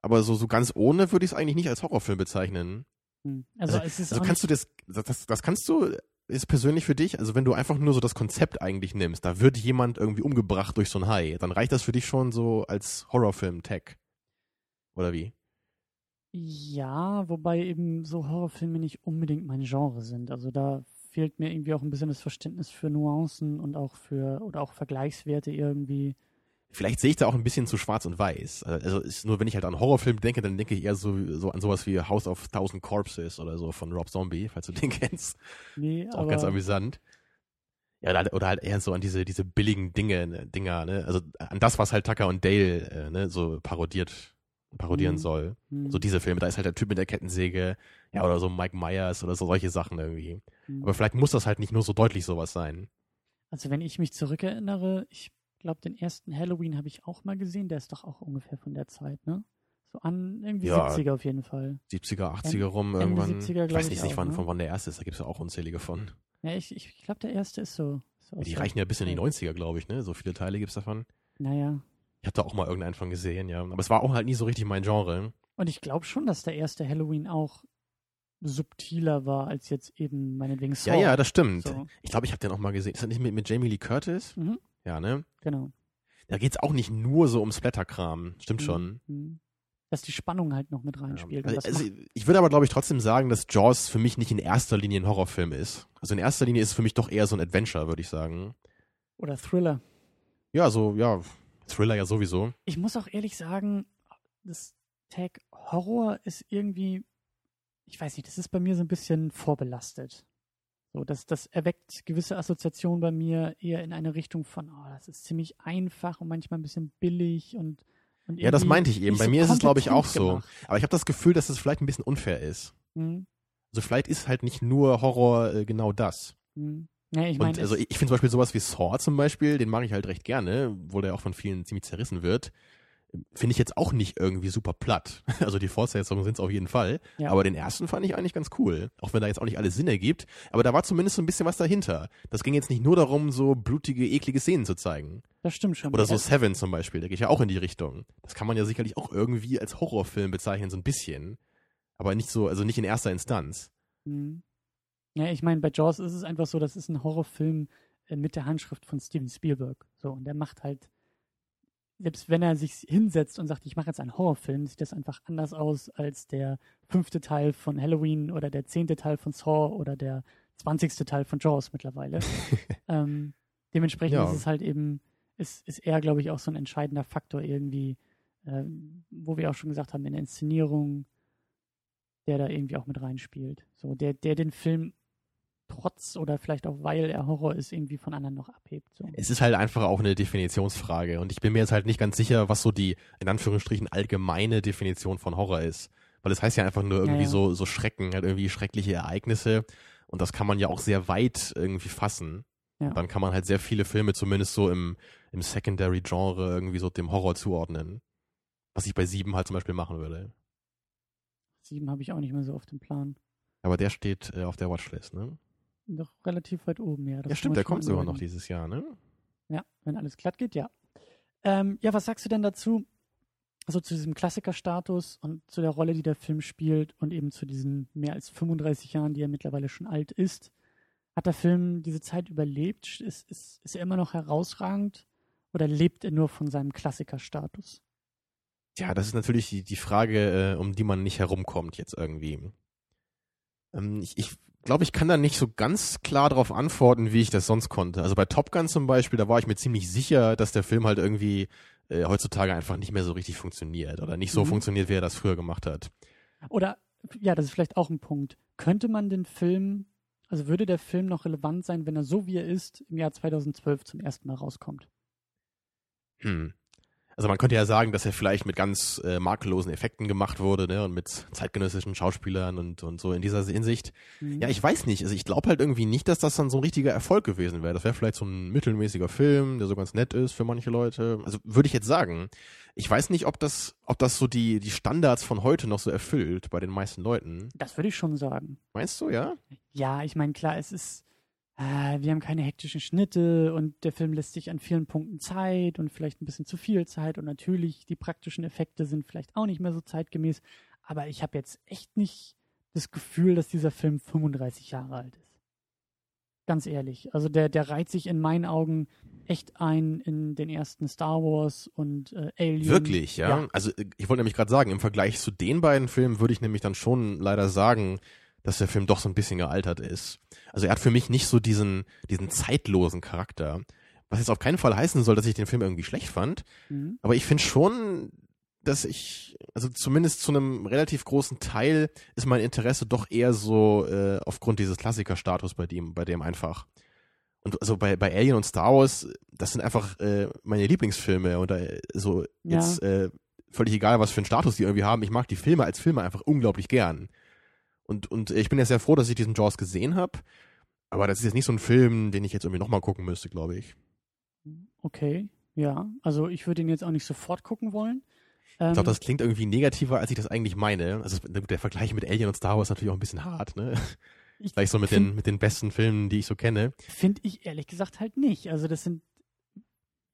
aber so, so ganz ohne würde ich es eigentlich nicht als Horrorfilm bezeichnen. Hm. Also, Also- es ist Also kannst du das, das, das, das kannst du, ist persönlich für dich, also wenn du einfach nur so das Konzept eigentlich nimmst, da wird jemand irgendwie umgebracht durch so ein Hai, dann reicht das für dich schon so als Horrorfilm-Tag. Oder wie? Ja, wobei eben so Horrorfilme nicht unbedingt mein Genre sind. Also da fehlt mir irgendwie auch ein bisschen das Verständnis für Nuancen und auch für oder auch Vergleichswerte irgendwie. Vielleicht sehe ich da auch ein bisschen zu schwarz und weiß. Also ist nur, wenn ich halt an Horrorfilm denke, dann denke ich eher so, so an sowas wie House of Thousand Corpses oder so von Rob Zombie, falls du den <laughs> kennst. Nee, Ist auch ganz amüsant. Ja, oder halt, oder halt eher so an diese, diese billigen Dinge, ne, Dinger, ne? Also an das, was halt Tucker und Dale, äh, ne, so parodiert, parodieren Mhm. soll. hm, So diese Filme, da ist halt der Typ mit der Kettensäge, ja, oder so Mike Myers oder so solche Sachen irgendwie. hm. Aber vielleicht muss das halt nicht nur so deutlich sowas sein. Also wenn ich mich zurückerinnere, ich glaube, den ersten Halloween habe ich auch mal gesehen, der ist doch auch ungefähr von der Zeit, ne? So an irgendwie Ja. 70er auf jeden Fall. 70er, 80er rum Ende irgendwann. 70er ich weiß ich nicht, nicht auch, wann, ne? von wann der erste ist, da gibt's ja auch unzählige von. Ja, ich, ich, ich glaube, der erste ist so. so Die reichen ja bis in die Zeit. 90er, glaube ich, ne? So viele Teile gibt's davon. Naja. Ich habe da auch mal irgendeinen von gesehen, ja. Aber es war auch halt nie so richtig mein Genre. Und ich glaube schon, dass der erste Halloween auch subtiler war als jetzt eben meinetwegen Saw. Ja, ja, das stimmt. So. Ich glaube, ich habe den auch mal gesehen. Ist das nicht mit, mit Jamie Lee Curtis? Mhm, Ja, ne? genau. Da geht's auch nicht nur so um Splatterkram. Stimmt schon. Mhm. Dass die Spannung halt noch mit reinspielt. Ja. Also, macht- ich würde aber, glaube ich, trotzdem sagen, dass Jaws für mich nicht in erster Linie ein Horrorfilm ist. Also in erster Linie ist es für mich doch eher so ein Adventure, würde ich sagen. Oder Thriller. Ja, so, ja, Thriller ja sowieso. Ich muss auch ehrlich sagen, das Tag Horror ist irgendwie, ich weiß nicht, das ist bei mir so ein bisschen vorbelastet. So, das, das erweckt gewisse Assoziationen bei mir eher in eine Richtung von, oh, das ist ziemlich einfach und manchmal ein bisschen billig und, und Ja, das meinte ich eben. Bei so mir ist es, glaube ich, auch so. gemacht. Aber ich habe das Gefühl, dass es vielleicht ein bisschen unfair ist. Hm, Also vielleicht ist halt nicht nur Horror äh, genau das. hm. Ja, ich Und meine, also ich, finde zum Beispiel sowas wie Saw zum Beispiel, den mag ich halt recht gerne, wo der auch von vielen ziemlich zerrissen wird. Finde ich jetzt auch nicht irgendwie super platt. <laughs> Also die Fortsetzungen sind es auf jeden Fall. Ja. Aber den ersten fand ich eigentlich ganz cool. Auch wenn da jetzt auch nicht alles Sinn ergibt. Aber da war zumindest so ein bisschen was dahinter. Das ging jetzt nicht nur darum, so blutige, eklige Szenen zu zeigen. das stimmt schon. Oder so Ja, Seven zum Beispiel, der geht ja auch in die Richtung. Das kann man ja sicherlich auch irgendwie als Horrorfilm bezeichnen, so ein bisschen. Aber nicht so, also nicht in erster Instanz. Mhm. Ja, ich meine, bei Jaws ist es einfach so, das ist ein Horrorfilm äh, mit der Handschrift von Steven Spielberg. So, und der macht halt, selbst wenn er sich hinsetzt und sagt, ich mache jetzt einen Horrorfilm, sieht das einfach anders aus als der fünfte Teil von Halloween oder der zehnte Teil von Saw oder der zwanzigste Teil von Jaws mittlerweile. <laughs> ähm, dementsprechend Ja. ist es halt eben, ist, ist er, glaube ich, auch so ein entscheidender Faktor irgendwie, ähm, wo wir auch schon gesagt haben, in der Inszenierung, der da irgendwie auch mit reinspielt. So, der, der den Film trotz oder vielleicht auch weil er Horror ist, irgendwie von anderen noch abhebt. So. Es ist halt einfach auch eine Definitionsfrage. Und ich bin mir jetzt halt nicht ganz sicher, was so die, in Anführungsstrichen, allgemeine Definition von Horror ist. Weil es heißt ja einfach nur irgendwie ja. so, so Schrecken, halt irgendwie schreckliche Ereignisse. Und das kann man ja auch sehr weit irgendwie fassen. Ja. Dann kann man halt sehr viele Filme zumindest so im, im Secondary-Genre irgendwie so dem Horror zuordnen. Was ich bei sieben halt zum Beispiel machen würde. Sieben habe ich auch nicht mehr so auf dem Plan. Aber der steht äh, auf der Watchlist, ne? Doch relativ weit oben, ja. Ja, stimmt, der kommt sogar noch dieses Jahr, ne? Ja, wenn alles glatt geht, ja. Ähm, ja, was sagst du denn dazu? Also zu diesem Klassikerstatus und zu der Rolle, die der Film spielt und eben zu diesen mehr als 35 Jahren, die er mittlerweile schon alt ist. Hat der Film diese Zeit überlebt? Ist, ist, ist er immer noch herausragend oder lebt er nur von seinem Klassikerstatus? Ja, das ist natürlich die, die Frage, äh, um die man nicht herumkommt jetzt irgendwie. Ähm, ich ich glaube, ich kann da nicht so ganz klar darauf antworten, wie ich das sonst konnte. Also bei Top Gun zum Beispiel, da war ich mir ziemlich sicher, dass der Film halt irgendwie äh, heutzutage einfach nicht mehr so richtig funktioniert oder nicht so Mhm. funktioniert, wie er das früher gemacht hat. Oder, ja, das ist vielleicht auch ein Punkt. Könnte man den Film, also würde der Film noch relevant sein, wenn er so wie er ist, im Jahr 2012 zum ersten Mal rauskommt? Hm. Also man könnte ja sagen, dass er vielleicht mit ganz äh, makellosen Effekten gemacht wurde, ne, und mit zeitgenössischen Schauspielern und, und so in dieser Hinsicht. Mhm. Ja, ich weiß nicht. Also ich glaube halt irgendwie nicht, dass das dann so ein richtiger Erfolg gewesen wäre. Das wäre vielleicht so ein mittelmäßiger Film, der so ganz nett ist für manche Leute. Also würde ich jetzt sagen. Ich weiß nicht, ob das, ob das so die, die Standards von heute noch so erfüllt bei den meisten Leuten. Das würde ich schon sagen. Meinst du, ja? Ja, ich meine, klar, es ist, äh, wir haben keine hektischen Schnitte und der Film lässt sich an vielen Punkten Zeit und vielleicht ein bisschen zu viel Zeit und natürlich die praktischen Effekte sind vielleicht auch nicht mehr so zeitgemäß. Aber ich habe jetzt echt nicht das Gefühl, dass dieser Film 35 Jahre alt ist. Ganz ehrlich. Also der, der reiht sich in meinen Augen echt ein in den ersten Star Wars und äh, Alien. Wirklich, ja? Ja. Also äh, ich wollte nämlich gerade sagen, im Vergleich zu den beiden Filmen würde ich nämlich dann schon leider sagen, dass der Film doch so ein bisschen gealtert ist. Also er hat für mich nicht so diesen, diesen zeitlosen Charakter. Was jetzt auf keinen Fall heißen soll, dass ich den Film irgendwie schlecht fand. Mhm. Aber ich finde schon, dass ich, also zumindest zu einem relativ großen Teil ist mein Interesse doch eher so äh, aufgrund dieses Klassikerstatus bei dem, bei dem einfach. Und also bei, bei Alien und Star Wars, das sind einfach äh, meine Lieblingsfilme und äh, so Ja. jetzt äh, völlig egal, was für einen Status die irgendwie haben. Ich mag die Filme als Filme einfach unglaublich gern. Und, und ich bin ja sehr froh, dass ich diesen Jaws gesehen habe. Aber das ist jetzt nicht so ein Film, den ich jetzt irgendwie nochmal gucken müsste, glaube ich. Okay, ja. Also ich würde ihn jetzt auch nicht sofort gucken wollen. Ähm, Ich glaube, das klingt irgendwie negativer, als ich das eigentlich meine. Also der Vergleich mit Alien und Star Wars ist natürlich auch ein bisschen hart, ne? ich Gleich so mit den, mit den besten Filmen, die ich so kenne. Finde ich ehrlich gesagt halt nicht. Also das sind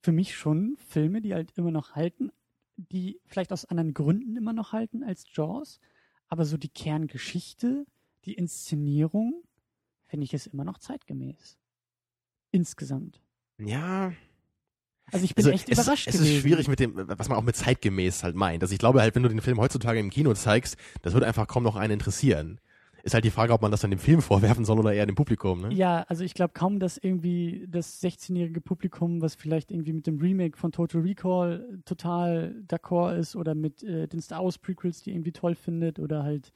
für mich schon Filme, die halt immer noch halten, die vielleicht aus anderen Gründen immer noch halten als Jaws. Aber so die Kerngeschichte, die Inszenierung, finde ich es immer noch zeitgemäß. Insgesamt. Ja, Also ich bin also echt es, überrascht es gewesen. ist schwierig mit dem, was man auch mit zeitgemäß halt meint. Also ich glaube halt, wenn du den Film heutzutage im Kino zeigst, das würde einfach kaum noch einen interessieren. Ist halt die Frage, ob man das dann dem Film <laughs> vorwerfen soll oder eher dem Publikum, ne? Ja, also ich glaube kaum, dass irgendwie das 16-jährige Publikum, was vielleicht irgendwie mit dem Remake von Total Recall total d'accord ist oder mit äh, den Star Wars Prequels, die irgendwie toll findet oder halt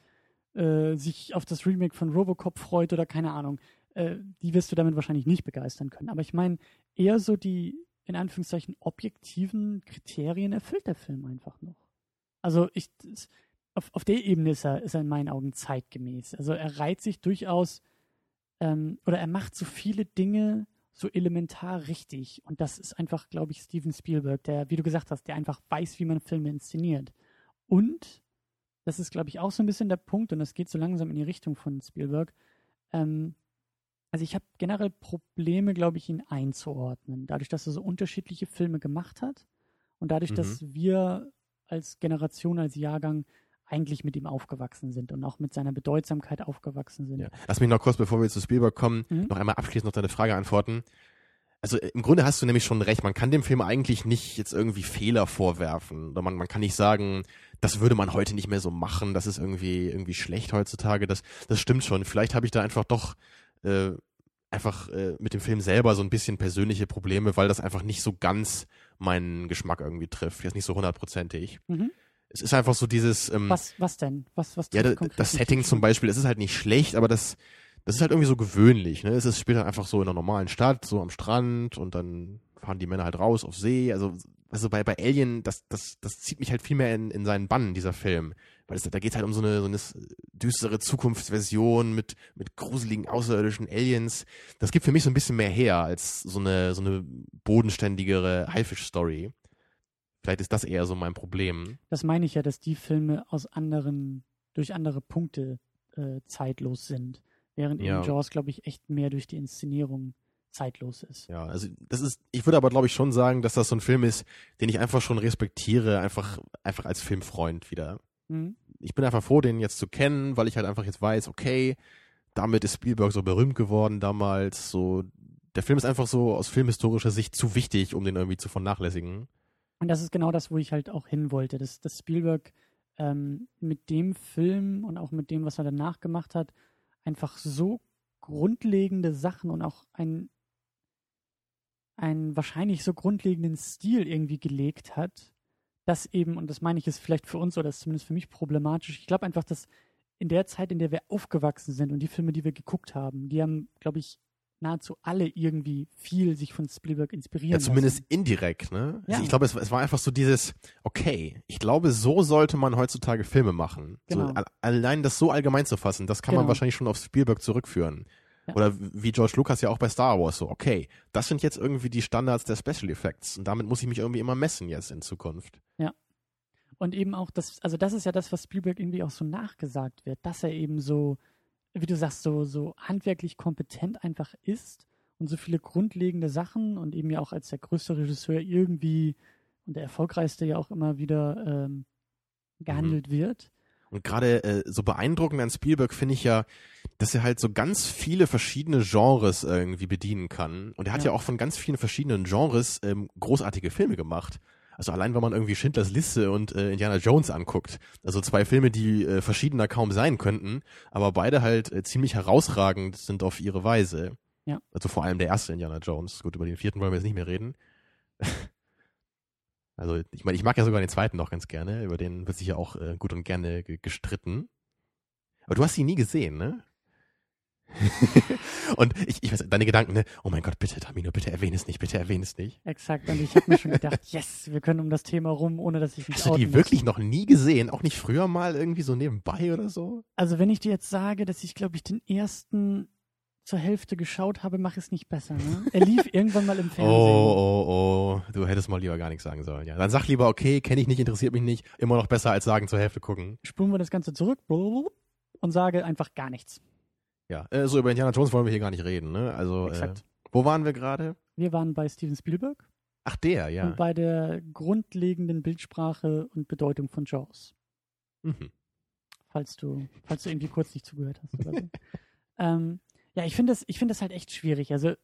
äh, sich auf das Remake von Robocop freut oder keine Ahnung, äh, die wirst du damit wahrscheinlich nicht begeistern können. Aber ich meine, eher so die, in Anführungszeichen, objektiven Kriterien erfüllt der Film einfach noch. Also ich, auf, auf der Ebene ist er, ist er in meinen Augen zeitgemäß. Also er reiht sich durchaus ähm, oder er macht so viele Dinge so elementar richtig. Und das ist einfach, glaube ich, Steven Spielberg, der, wie du gesagt hast, der einfach weiß, wie man Filme inszeniert. Und das ist, glaube ich, auch so ein bisschen der Punkt, und das geht so langsam in die Richtung von Spielberg. Ähm, also ich habe generell Probleme, glaube ich, ihn einzuordnen. Dadurch, dass er so unterschiedliche Filme gemacht hat und dadurch, mhm. dass wir als Generation, als Jahrgang eigentlich mit ihm aufgewachsen sind und auch mit seiner Bedeutsamkeit aufgewachsen sind. Ja. Lass mich noch kurz, bevor wir zu Spielberg kommen, mhm. noch einmal abschließend noch deine Frage antworten. Also äh, im Grunde hast du nämlich schon recht, man kann dem Film eigentlich nicht jetzt irgendwie Fehler vorwerfen. Oder man, man kann nicht sagen, das würde man heute nicht mehr so machen, das ist irgendwie, irgendwie schlecht heutzutage. Das, das stimmt schon. Vielleicht habe ich da einfach doch äh, einfach äh, mit dem Film selber so ein bisschen persönliche Probleme, weil das einfach nicht so ganz meinen Geschmack irgendwie trifft. Jetzt nicht so hundertprozentig. Mhm es ist einfach so dieses. Ähm, was, was denn? Was, was ja, das Setting zum Beispiel, es ist halt nicht schlecht, aber das, das ist halt irgendwie so gewöhnlich. Ne? Es ist, spielt halt einfach so in einer normalen Stadt, so am Strand und dann fahren die Männer halt raus auf See. Also, also bei, bei Alien, das, das, das zieht mich halt viel mehr in, in seinen Bann, dieser Film. Weil es, da geht halt um so eine, so eine düstere Zukunftsversion mit, mit gruseligen außerirdischen Aliens. Das gibt für mich so ein bisschen mehr her als so eine, so eine bodenständigere Haifisch-Story. Vielleicht ist das eher so mein Problem. Das meine ich ja, dass die Filme aus anderen, durch andere Punkte äh, zeitlos sind. Während ja. in Jaws, glaube ich, echt mehr durch die Inszenierung zeitlos ist. Ja, also das ist, ich würde aber glaube ich schon sagen, dass das so ein Film ist, den ich einfach schon respektiere, einfach, einfach als Filmfreund wieder. Mhm. Ich bin einfach froh, den jetzt zu kennen, weil ich halt einfach jetzt weiß, okay, damit ist Spielberg so berühmt geworden damals, so, der Film ist einfach so aus filmhistorischer Sicht zu wichtig, um den irgendwie zu vernachlässigen. Und das ist genau das, wo ich halt auch hin wollte, dass, dass Spielberg ähm, mit dem Film und auch mit dem, was er danach gemacht hat, einfach so grundlegende Sachen und auch ein, einen wahrscheinlich so grundlegenden Stil irgendwie gelegt hat, dass eben, und das meine ich ist vielleicht für uns oder ist zumindest für mich problematisch, ich glaube einfach, dass in der Zeit, in der wir aufgewachsen sind und die Filme, die wir geguckt haben, die haben, glaube ich, nahezu alle irgendwie viel sich von Spielberg inspirieren. Ja, zumindest lassen. indirekt, ne? Ja. Also ich glaube, es, es, war einfach so dieses, okay, ich glaube, so sollte man heutzutage Filme machen. Genau. So, allein das so allgemein zu fassen, das kann genau. man wahrscheinlich schon auf Spielberg zurückführen. Ja. Oder wie George Lucas ja auch bei Star Wars so, okay, das sind jetzt irgendwie die Standards der Special Effects und damit muss ich mich irgendwie immer messen jetzt in Zukunft. Ja. Und eben auch das, also das ist ja das, was Spielberg irgendwie auch so nachgesagt wird, dass er eben so wie du sagst, so, so handwerklich kompetent einfach ist und so viele grundlegende Sachen und eben ja auch als der größte Regisseur irgendwie und der erfolgreichste ja auch immer wieder ähm, gehandelt mhm. wird. Und gerade äh, so beeindruckend an Spielberg finde ich ja, dass er halt so ganz viele verschiedene Genres irgendwie bedienen kann. Und er hat ja, ja auch von ganz vielen verschiedenen Genres ähm, großartige Filme gemacht. Also allein, wenn man irgendwie Schindlers Liste und äh, Indiana Jones anguckt. Also zwei Filme, die äh, verschiedener kaum sein könnten, aber beide halt äh, ziemlich herausragend sind auf ihre Weise. Ja. Also vor allem der erste Indiana Jones. Gut, über den vierten wollen wir jetzt nicht mehr reden. <laughs> also ich meine, ich mag ja sogar den zweiten noch ganz gerne. Über den wird sich ja auch äh, gut und gerne gestritten. Aber du hast ihn nie gesehen, ne? <laughs> und ich, ich weiß, deine Gedanken, ne? Oh mein Gott, bitte, Tamino, bitte erwähne es nicht, bitte erwähne es nicht. Exakt. Und ich habe mir schon gedacht, <laughs> yes, wir können um das Thema rum, ohne dass ich mich Hast du die muss. wirklich noch nie gesehen? Auch nicht früher mal irgendwie so nebenbei oder so? Also wenn ich dir jetzt sage, dass ich, glaube ich, den ersten zur Hälfte geschaut habe, mache ich es nicht besser. Ne? Er lief <laughs> irgendwann mal im Fernsehen. Oh, oh, oh. Du hättest mal lieber gar nichts sagen sollen. Ja, dann sag lieber, okay, kenne ich nicht, interessiert mich nicht. Immer noch besser als sagen, zur Hälfte gucken. Spulen wir das Ganze zurück und sage einfach gar nichts. Ja, äh, so über Indiana Jones wollen wir hier gar nicht reden, ne? Also, äh, wo waren wir gerade? Wir waren bei Steven Spielberg. Ach, der, ja. Und bei der grundlegenden Bildsprache und Bedeutung von Jaws. Mhm. Falls du, falls du irgendwie kurz nicht zugehört hast oder so. <laughs> ähm, ja, ich finde das, ich finde das halt echt schwierig. Also,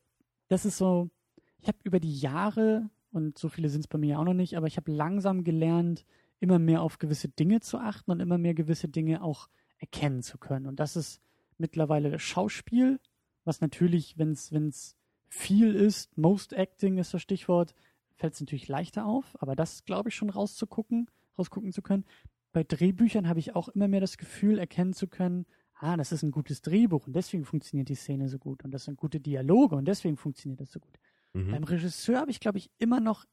das ist so, ich habe über die Jahre, und so viele sind es bei mir auch noch nicht, aber ich habe langsam gelernt, immer mehr auf gewisse Dinge zu achten und immer mehr gewisse Dinge auch erkennen zu können. Und das ist mittlerweile das Schauspiel, was natürlich, wenn es viel ist, Most Acting ist das Stichwort, fällt es natürlich leichter auf, aber das glaube ich schon rauszugucken, rausgucken zu können. Bei Drehbüchern habe ich auch immer mehr das Gefühl, erkennen zu können, ah, das ist ein gutes Drehbuch und deswegen funktioniert die Szene so gut und das sind gute Dialoge und deswegen funktioniert das so gut. Mhm. Beim Regisseur habe ich, glaube ich, immer noch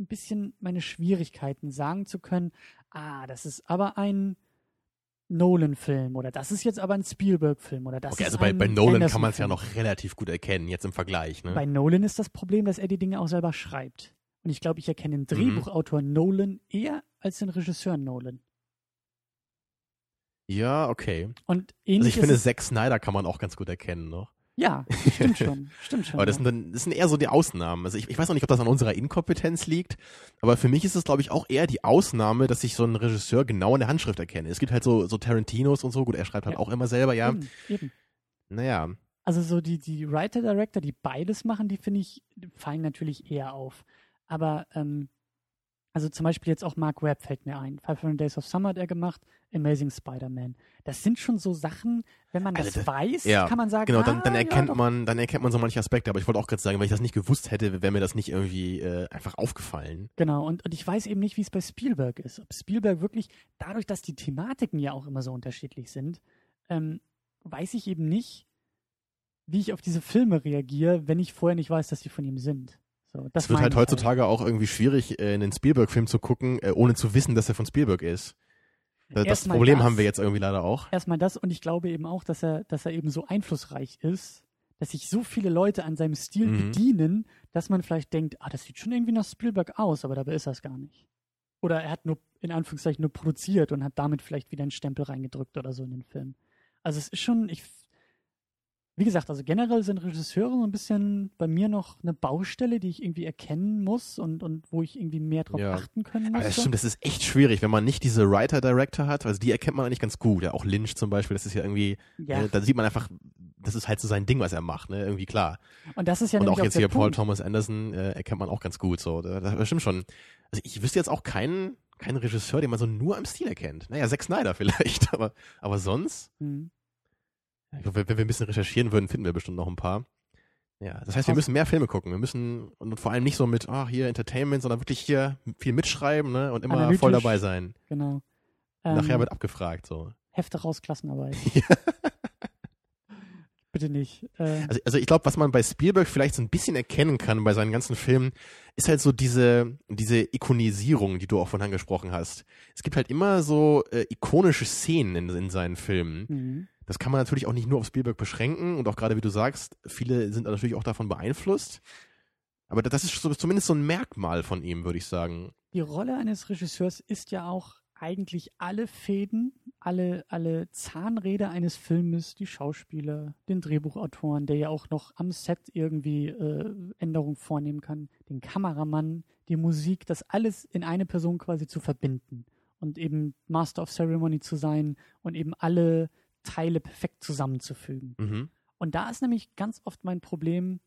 ein bisschen meine Schwierigkeiten, sagen zu können, ah, das ist aber ein Nolan-Film oder das ist jetzt aber ein Spielberg-Film oder das okay, ist also bei, ein bei Nolan kann man es ja noch relativ gut erkennen, jetzt im Vergleich. Ne? Bei Nolan ist das Problem, dass er die Dinge auch selber schreibt. Und ich glaube, ich erkenne den Drehbuchautor Nolan eher als den Regisseur Nolan. ja, okay. Und Also ähnlich ich finde, Zack Snyder kann man auch ganz gut erkennen noch. Ja, stimmt schon, stimmt schon. Aber das ja. sind, dann, das sind eher so die Ausnahmen. Also ich, ich weiß auch nicht, ob das an unserer Inkompetenz liegt, aber für mich ist es, glaube ich, auch eher die Ausnahme, dass ich so einen Regisseur genau in der Handschrift erkenne. Es gibt halt so, so Tarantinos und so, gut, er schreibt halt Ja. auch immer selber, ja. Eben, eben. Naja. Also so die, die Writer-Director, die beides machen, die finde ich, fallen natürlich eher auf. Aber ähm, also zum Beispiel jetzt auch Mark Webb fällt mir ein. 500 Days of Summer hat er gemacht, Amazing Spider-Man. Das sind schon so Sachen, wenn man das Also das- weiß, Ja, kann man sagen, Genau, dann, ah, dann erkennt ja, man, dann erkennt man so manche Aspekte. Aber ich wollte auch gerade sagen, wenn ich das nicht gewusst hätte, wäre mir das nicht irgendwie äh, einfach aufgefallen. Genau, und, und ich weiß eben nicht, wie es bei Spielberg ist. Ob Spielberg wirklich, dadurch, dass die Thematiken ja auch immer so unterschiedlich sind, ähm, weiß ich eben nicht, wie ich auf diese Filme reagiere, wenn ich vorher nicht weiß, dass die von ihm sind. So, das Es wird halt ich heutzutage auch irgendwie schwierig, äh, einen Spielberg-Film zu gucken, äh, ohne zu wissen, dass er von Spielberg ist. Da- Das Erstmal Problem das. haben wir jetzt irgendwie leider auch. Erstmal das und ich glaube eben auch, dass er, dass er eben so einflussreich ist, dass sich so viele Leute an seinem Stil Mhm. bedienen, dass man vielleicht denkt, ah, das sieht schon irgendwie nach Spielberg aus, aber dabei ist das gar nicht. Oder er hat nur, in Anführungszeichen, nur produziert und hat damit vielleicht wieder einen Stempel reingedrückt oder so in den Film. Also es ist schon, ich, wie gesagt, also generell sind Regisseure so ein bisschen bei mir noch eine Baustelle, die ich irgendwie erkennen muss und, und wo ich irgendwie mehr drauf Ja. achten können muss. Das stimmt, das ist echt schwierig, wenn man nicht diese Writer-Director hat. Also die erkennt man eigentlich ganz gut. Ja, auch Lynch zum Beispiel, das ist ja irgendwie, ja. äh, da sieht man einfach, das ist halt so sein Ding, was er macht, ne? Irgendwie klar. und das ist ja Und auch jetzt hier Paul Punkt. Thomas Anderson äh, erkennt man auch ganz gut. So, da, das stimmt schon. Also ich wüsste jetzt auch keinen, keinen Regisseur, den man so nur am Stil erkennt. Naja, Zack Snyder <laughs> vielleicht, aber, aber sonst, Hm. Ich glaub, wenn, wir ein bisschen recherchieren würden, finden wir bestimmt noch ein paar. Ja, das heißt, wir müssen mehr Filme gucken. Wir müssen, und vor allem nicht so mit, ach, hier Entertainment, sondern wirklich hier viel mitschreiben, ne, und immer Analytisch. voll dabei sein. Genau. Ähm, Nachher wird abgefragt, so. Hefte raus, Klassenarbeit. <laughs> <laughs> Bitte nicht. Äh, Also, also ich glaube, was man bei Spielberg vielleicht so ein bisschen erkennen kann bei seinen ganzen Filmen, ist halt so diese, diese Ikonisierung, die du auch von angesprochen hast. Es gibt halt immer so äh, ikonische Szenen in, in seinen Filmen. mhm. Das kann man natürlich auch nicht nur auf Spielberg beschränken und auch gerade wie du sagst, viele sind natürlich auch davon beeinflusst. Aber das ist zumindest so ein Merkmal von ihm, würde ich sagen. Die Rolle eines Regisseurs ist ja auch eigentlich alle Fäden, alle, alle Zahnräder eines Filmes, die Schauspieler, den Drehbuchautoren, der ja auch noch am Set irgendwie äh, Änderungen vornehmen kann, den Kameramann, die Musik, das alles in eine Person quasi zu verbinden und eben Master of Ceremony zu sein und eben alle Teile perfekt zusammenzufügen. Mhm. Und da ist nämlich ganz oft mein Problem,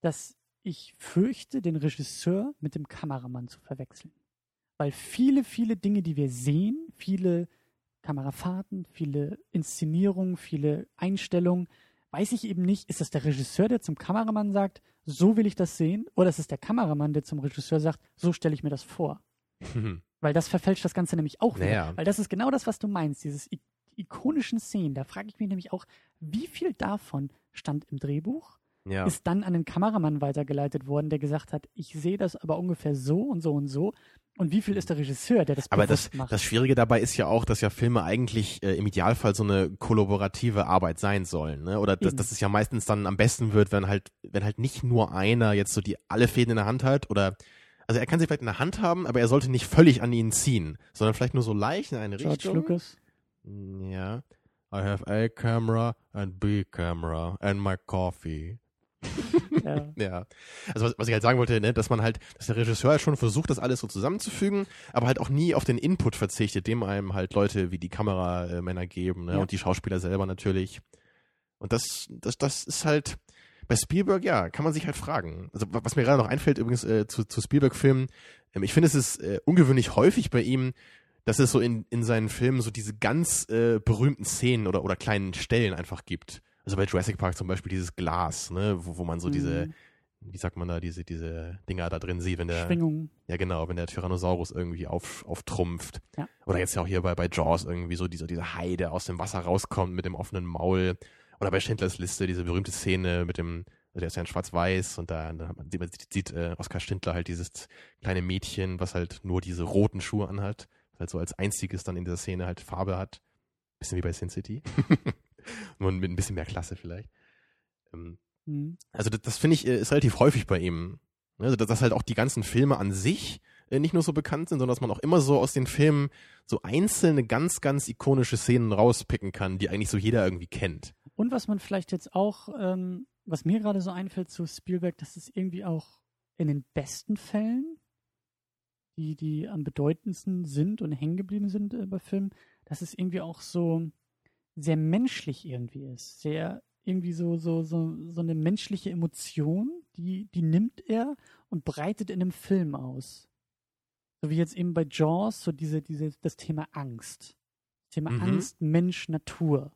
dass ich fürchte, den Regisseur mit dem Kameramann zu verwechseln. Weil viele, viele Dinge, die wir sehen, viele Kamerafahrten, viele Inszenierungen, viele Einstellungen, weiß ich eben nicht, ist das der Regisseur, der zum Kameramann sagt, so will ich das sehen, oder ist es der Kameramann, der zum Regisseur sagt, so stelle ich mir das vor. <laughs> Weil das verfälscht das Ganze nämlich auch wieder. Naja. Weil das ist genau das, was du meinst, dieses ikonischen Szenen. Da frage ich mich nämlich auch, wie viel davon stand im Drehbuch, ja. ist dann an den Kameramann weitergeleitet worden, der gesagt hat, ich sehe das aber ungefähr so und so und so. Und wie viel ist der Regisseur, der das Aber das, macht? das Schwierige dabei ist ja auch, dass ja Filme eigentlich äh, im Idealfall so eine kollaborative Arbeit sein sollen, ne? Oder dass, dass es ja meistens dann am besten wird, wenn halt, wenn halt nicht nur einer jetzt so die alle Fäden in der Hand hat oder also er kann sie vielleicht in der Hand haben, aber er sollte nicht völlig an ihnen ziehen, sondern vielleicht nur so leicht in eine George Richtung. Lucas. Ja. I have a camera and B camera and my coffee. Ja. <laughs> Ja. Also was, was ich halt sagen wollte, ne, dass man halt, dass der Regisseur halt schon versucht, das alles so zusammenzufügen, aber halt auch nie auf den Input verzichtet, dem einem halt Leute wie die Kameramänner geben, ne, Ja. und die Schauspieler selber natürlich. Und das, das, das ist halt, bei Spielberg, ja, kann man sich halt fragen. Also wa- was mir gerade noch einfällt, übrigens äh, zu, zu Spielberg-Filmen, ähm, ich finde es ist äh, ungewöhnlich häufig bei ihm, dass es so in, in seinen Filmen so diese ganz äh, berühmten Szenen oder, oder kleinen Stellen einfach gibt. Also bei Jurassic Park zum Beispiel dieses Glas, ne, wo, wo man so diese, Mhm. wie sagt man da, diese, diese Dinger da drin sieht, wenn der, Schwingung. ja genau, wenn der Tyrannosaurus irgendwie auf, auftrumpft. Ja. Oder jetzt ja auch hier bei, bei Jaws irgendwie so dieser Hai, der aus dem Wasser rauskommt mit dem offenen Maul. Oder bei Schindlers Liste, diese berühmte Szene mit dem, also der ist ja in schwarz-weiß und da, da hat man, sieht, man sieht äh, Oskar Schindler halt dieses kleine Mädchen, was halt nur diese roten Schuhe anhat, halt so als einziges dann in dieser Szene halt Farbe hat. Bisschen wie bei Sin City. <laughs> <laughs> nur mit ein bisschen mehr Klasse vielleicht. Ähm, Mhm. also das, das finde ich äh, ist relativ häufig bei ihm. Also dass, dass halt auch die ganzen Filme an sich äh, nicht nur so bekannt sind, sondern dass man auch immer so aus den Filmen so einzelne ganz, ganz ikonische Szenen rauspicken kann, die eigentlich so jeder irgendwie kennt. Und was man vielleicht jetzt auch, ähm, was mir gerade so einfällt zu Spielberg, dass es irgendwie auch in den besten Fällen, die, die am bedeutendsten sind und hängen geblieben sind äh, bei Filmen, dass es irgendwie auch so sehr menschlich irgendwie ist. Sehr irgendwie so, so, so, so eine menschliche Emotion, die, die nimmt er und breitet in einem Film aus. So wie jetzt eben bei Jaws, so diese, diese, das Thema Angst. Thema Mhm. Angst, Mensch, Natur.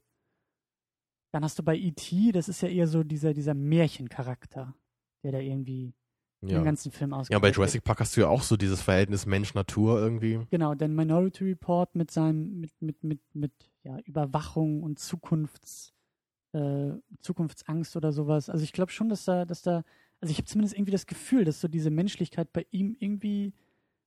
Dann hast du bei E.T., das ist ja eher so dieser, dieser Märchencharakter, der da irgendwie Ja. den ganzen Film ja, bei Jurassic Park hast du ja auch so dieses Verhältnis Mensch-Natur irgendwie. Genau, der Minority Report mit seinem, mit, mit, mit, mit ja, Überwachung und Zukunfts, äh, Zukunftsangst oder sowas. Also ich glaube schon, dass da, dass da, also ich habe zumindest irgendwie das Gefühl, dass so diese Menschlichkeit bei ihm irgendwie,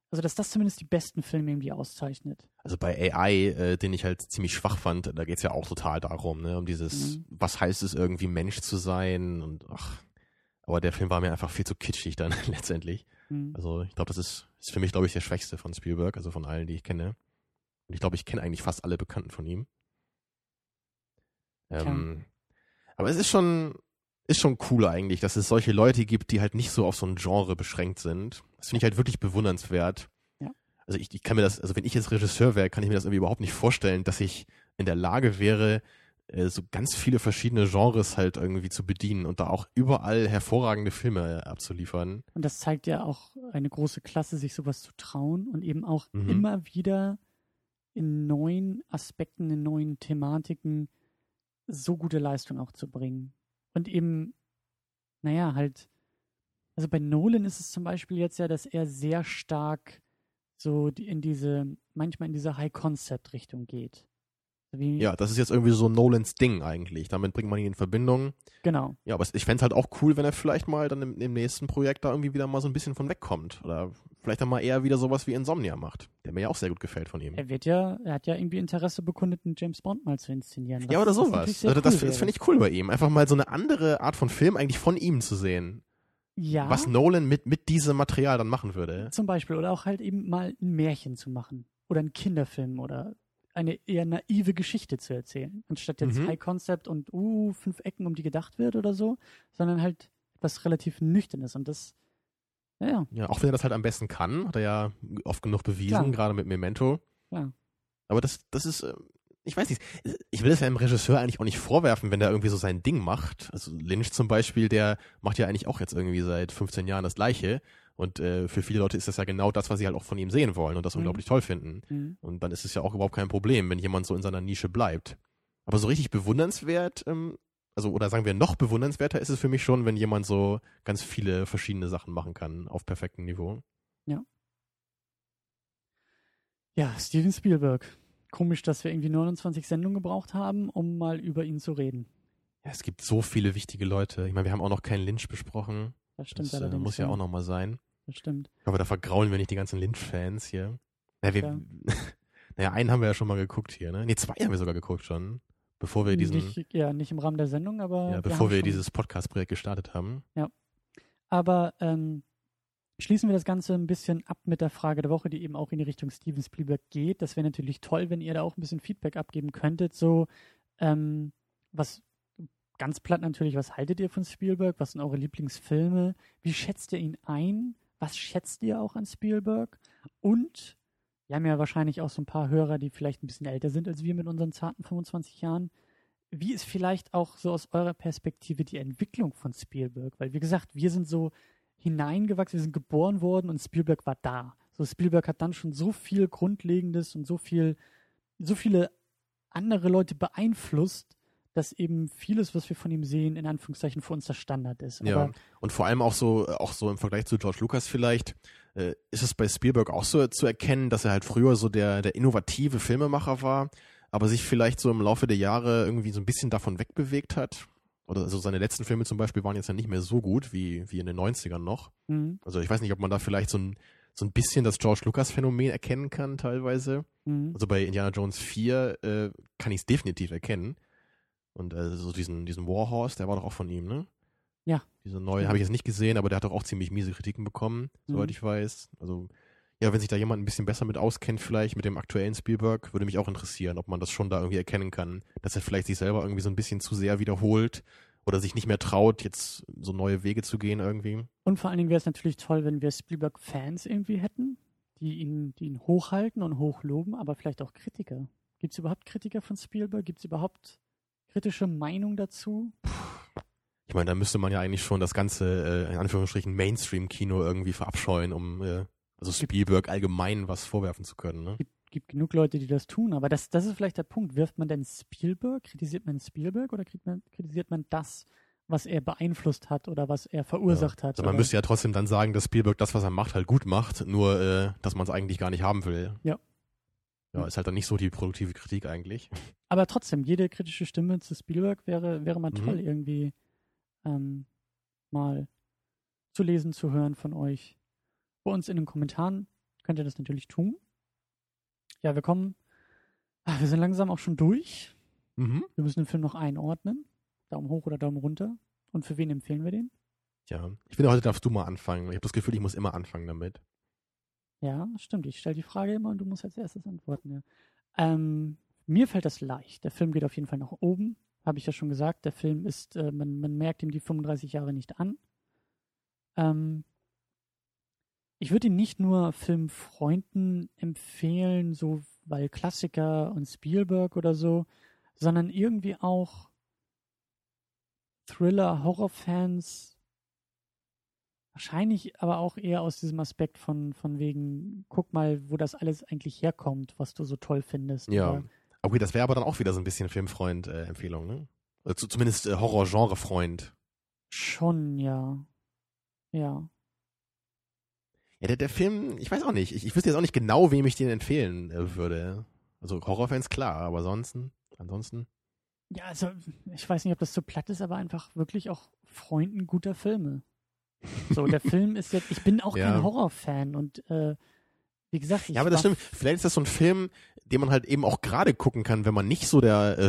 also dass das zumindest die besten Filme irgendwie auszeichnet. Also bei AI, äh, den ich halt ziemlich schwach fand, da geht's ja auch total darum, ne, um dieses, Mhm. was heißt es irgendwie Mensch zu sein und ach. Aber der Film war mir einfach viel zu kitschig dann <laughs> letztendlich. Hm. Also ich glaube, das ist, ist für mich, glaube ich, der schwächste von Spielberg, also von allen, die ich kenne. Und ich glaube, ich kenne eigentlich fast alle Bekannten von ihm. Ähm, aber es ist schon, ist schon cool eigentlich, dass es solche Leute gibt, die halt nicht so auf so ein Genre beschränkt sind. Das finde ich halt wirklich bewundernswert. Ja. Also ich, ich kann mir das, also wenn ich jetzt Regisseur wäre, kann ich mir das irgendwie überhaupt nicht vorstellen, dass ich in der Lage wäre, so ganz viele verschiedene Genres halt irgendwie zu bedienen und da auch überall hervorragende Filme äh, abzuliefern. Und das zeigt ja auch eine große Klasse, sich sowas zu trauen und eben auch Mhm. immer wieder in neuen Aspekten, in neuen Thematiken so gute Leistung auch zu bringen. Und eben, naja, halt, also bei Nolan ist es zum Beispiel jetzt ja, dass er sehr stark so in diese, manchmal in diese High-Concept-Richtung geht. Wie, Ja, das ist jetzt irgendwie so Nolans Ding eigentlich. Damit bringt man ihn in Verbindung. Genau. Ja, aber es- ich fänd's halt auch cool, wenn er vielleicht mal dann im, im nächsten Projekt da irgendwie wieder mal so ein bisschen von wegkommt. Oder vielleicht dann mal eher wieder sowas wie Insomnia macht. Der mir ja auch sehr gut gefällt von ihm. Er wird ja, er hat ja irgendwie Interesse bekundet, einen James Bond mal zu inszenieren. ja, oder was sowas. Also das, cool das finde ich cool bei ihm. Einfach mal so eine andere Art von Film eigentlich von ihm zu sehen. Ja. Was Nolan mit, mit diesem Material dann machen würde. Zum Beispiel. Oder auch halt eben mal ein Märchen zu machen. Oder einen Kinderfilm oder eine eher naive Geschichte zu erzählen. Anstatt jetzt Mhm. High Concept und uh, fünf Ecken, um die gedacht wird oder so, sondern halt etwas relativ Nüchternes. Und das, ja, ja, Ja, auch wenn er das halt am besten kann, hat er ja oft genug bewiesen, Klar. gerade mit Memento. klar. Aber das, das ist, äh, ich weiß nicht, ich will es ja einem Regisseur eigentlich auch nicht vorwerfen, wenn der irgendwie so sein Ding macht. Also Lynch zum Beispiel, der macht ja eigentlich auch jetzt irgendwie seit 15 Jahren das Gleiche. Und äh, für viele Leute ist das ja genau das, was sie halt auch von ihm sehen wollen und das Mhm. unglaublich toll finden. Mhm. Und dann ist es ja auch überhaupt kein Problem, wenn jemand so in seiner Nische bleibt. Aber so richtig bewundernswert, ähm, also oder sagen wir noch bewundernswerter ist es für mich schon, wenn jemand so ganz viele verschiedene Sachen machen kann auf perfektem Niveau. Ja, Steven Spielberg. Komisch, dass wir irgendwie 29 Sendungen gebraucht haben, um mal über ihn zu reden. Ja, es gibt so viele wichtige Leute. Ich meine, wir haben auch noch keinen Lynch besprochen. Das stimmt Das äh, allerdings. muss ja auch noch mal sein. Das stimmt. Hoffe, da vergraulen wir nicht die ganzen Lynch-Fans hier. Na, wir, <laughs> Ja. naja, einen haben wir ja schon mal geguckt hier, ne? Nee, zwei haben wir sogar geguckt schon. Bevor wir diesen, Nicht, ja, nicht im Rahmen der Sendung, aber. ja, wir bevor wir schon- dieses Podcast-Projekt gestartet haben. Aber ähm, schließen wir das Ganze ein bisschen ab mit der Frage der Woche, die eben auch in die Richtung Steven Spielberg geht. Das wäre natürlich toll, wenn ihr da auch ein bisschen Feedback abgeben könntet. So, ähm, was ganz platt natürlich, was haltet ihr von Spielberg? Was sind eure Lieblingsfilme? Wie schätzt ihr ihn ein? Was schätzt ihr auch an Spielberg? Und wir haben ja wahrscheinlich auch so ein paar Hörer, die vielleicht ein bisschen älter sind als wir mit unseren zarten 25 Jahren. Wie ist vielleicht auch so aus eurer Perspektive die Entwicklung von Spielberg? Weil, wie gesagt, wir sind so hineingewachsen, wir sind geboren worden und Spielberg war da. So Spielberg hat dann schon so viel Grundlegendes und so viel, so viele andere Leute beeinflusst, dass eben vieles, was wir von ihm sehen, in Anführungszeichen für uns der Standard ist. Ja, Aber und vor allem auch so, auch so im Vergleich zu George Lucas vielleicht, äh, ist es bei Spielberg auch so zu erkennen, dass er halt früher so der, der innovative Filmemacher war, aber sich vielleicht so im Laufe der Jahre irgendwie so ein bisschen davon wegbewegt hat. Oder also seine letzten Filme zum Beispiel waren jetzt ja nicht mehr so gut wie, wie in den 90ern noch. mhm, Also ich weiß nicht, ob man da vielleicht so ein, so ein bisschen das George Lucas Phänomen erkennen kann teilweise. mhm. Also bei Indiana Jones 4 äh, kann ich es definitiv erkennen. Und äh, so diesen, diesen Warhorse, der war doch auch von ihm, ne? Ja. Diese neue, habe ich jetzt nicht gesehen, aber der hat doch auch ziemlich miese Kritiken bekommen, soweit Mhm. ich weiß. Also, ja, wenn sich da jemand ein bisschen besser mit auskennt, vielleicht mit dem aktuellen Spielberg, würde mich auch interessieren, ob man das schon da irgendwie erkennen kann, dass er vielleicht sich selber irgendwie so ein bisschen zu sehr wiederholt oder sich nicht mehr traut, jetzt so neue Wege zu gehen irgendwie. Und vor allen Dingen wäre es natürlich toll, wenn wir Spielberg-Fans irgendwie hätten, die ihn, die ihn hochhalten und hochloben, aber vielleicht auch Kritiker. Gibt es überhaupt Kritiker von Spielberg? Gibt es überhaupt kritische Meinung dazu? Ich meine, da müsste man ja eigentlich schon das ganze, äh, in Anführungsstrichen, Mainstream-Kino irgendwie verabscheuen, um äh, also Spielberg allgemein was vorwerfen zu können. Ne? gibt, gibt genug Leute, die das tun, aber das, das ist vielleicht der Punkt. Wirft man denn Spielberg, kritisiert man Spielberg oder man, kritisiert man das, was er beeinflusst hat oder was er verursacht hat? Also man müsste ja trotzdem dann sagen, dass Spielberg das, was er macht, halt gut macht, nur äh, dass man es eigentlich gar nicht haben will. Ja. Ja, ist halt dann nicht so die produktive Kritik eigentlich. aber trotzdem, jede kritische Stimme zu Spielberg wäre, wäre mal Mhm. toll, irgendwie ähm, mal zu lesen, zu hören von euch. Bei uns in den Kommentaren könnt ihr das natürlich tun. Ja, wir kommen, ah, wir sind langsam auch schon durch. Mhm. Wir müssen den Film noch einordnen. Daumen hoch oder Daumen runter. Und für wen empfehlen wir den? Ja, ich finde, heute darfst du mal anfangen. Ich habe das Gefühl, ich muss immer anfangen damit. Ja, stimmt. Ich stelle die Frage immer und du musst als erstes antworten. Ja. Ähm, mir fällt das leicht. Der Film geht auf jeden Fall nach oben. Habe ich ja schon gesagt. Der Film ist, äh, man, man merkt ihm die 35 Jahre nicht an. Ähm, ich würde ihn nicht nur Filmfreunden empfehlen, so weil Klassiker und Spielberg oder so, sondern irgendwie auch Thriller, Horrorfans, wahrscheinlich aber auch eher aus diesem Aspekt von, von wegen, guck mal, wo das alles eigentlich herkommt, was du so toll findest. Ja. Oder- Okay, das wäre aber dann auch wieder so ein bisschen Filmfreund-Empfehlung, ne? Oder zu, zumindest äh, Horror-Genre-Freund. Schon, ja. Ja. Ja, der, der Film, ich weiß auch nicht. Ich, ich wüsste jetzt auch nicht genau, wem ich den empfehlen äh, würde. Also Horrorfans klar, aber ansonsten, ansonsten. Ja, also, ich weiß nicht, ob das so platt ist, aber einfach wirklich auch Freunden guter Filme. So, der Film ist jetzt, ich bin auch Ja. kein Horrorfan und äh, wie gesagt, ich Ja, aber das stimmt. Vielleicht ist das so ein Film, den man halt eben auch gerade gucken kann, wenn man nicht so der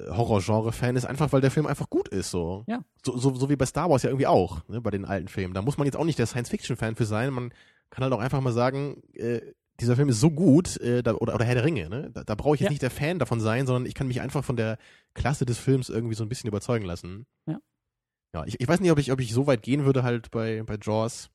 äh, Horror-Genre-Fan ist, einfach weil der Film einfach gut ist. So. Ja. So, so, so wie bei Star Wars ja irgendwie auch, ne, bei den alten Filmen. Da muss man jetzt auch nicht der Science-Fiction-Fan für sein. Man kann halt auch einfach mal sagen, äh, dieser Film ist so gut, äh, da, oder, oder Herr der Ringe, ne? Da, da brauche ich jetzt Ja. nicht der Fan davon sein, sondern ich kann mich einfach von der Klasse des Films irgendwie so ein bisschen überzeugen lassen. Ja. Ja, ich, ich weiß nicht, ob ich, ob ich so weit gehen würde halt bei, bei Jaws.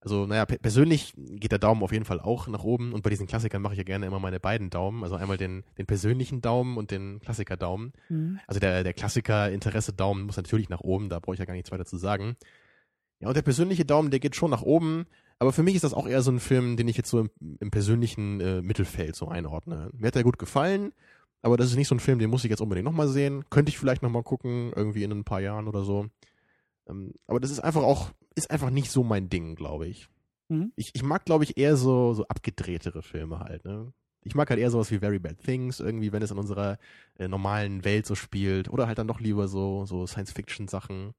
Also, naja, pe- persönlich geht der Daumen auf jeden Fall auch nach oben und bei diesen Klassikern mache ich ja gerne immer meine beiden Daumen. Also einmal den, den persönlichen Daumen und den Klassiker-Daumen. Mhm. Also der, der Klassiker-Interesse-Daumen muss natürlich nach oben, da brauche ich ja gar nichts weiter zu sagen. Ja, und der persönliche Daumen, der geht schon nach oben, aber für mich ist das auch eher so ein Film, den ich jetzt so im, im persönlichen äh, Mittelfeld so einordne. Mir hat der gut gefallen, aber das ist nicht so ein Film, den muss ich jetzt unbedingt nochmal sehen. Könnte ich vielleicht nochmal gucken, irgendwie in ein paar Jahren oder so. Ähm, aber das ist einfach auch, ist einfach nicht so mein Ding, glaube ich. Mhm. Ich, ich mag, glaube ich, eher so, so abgedrehtere Filme halt, ne? Ich mag halt eher sowas wie Very Bad Things, irgendwie, wenn es in unserer äh, normalen Welt so spielt. Oder halt dann doch lieber so, so Science-Fiction-Sachen.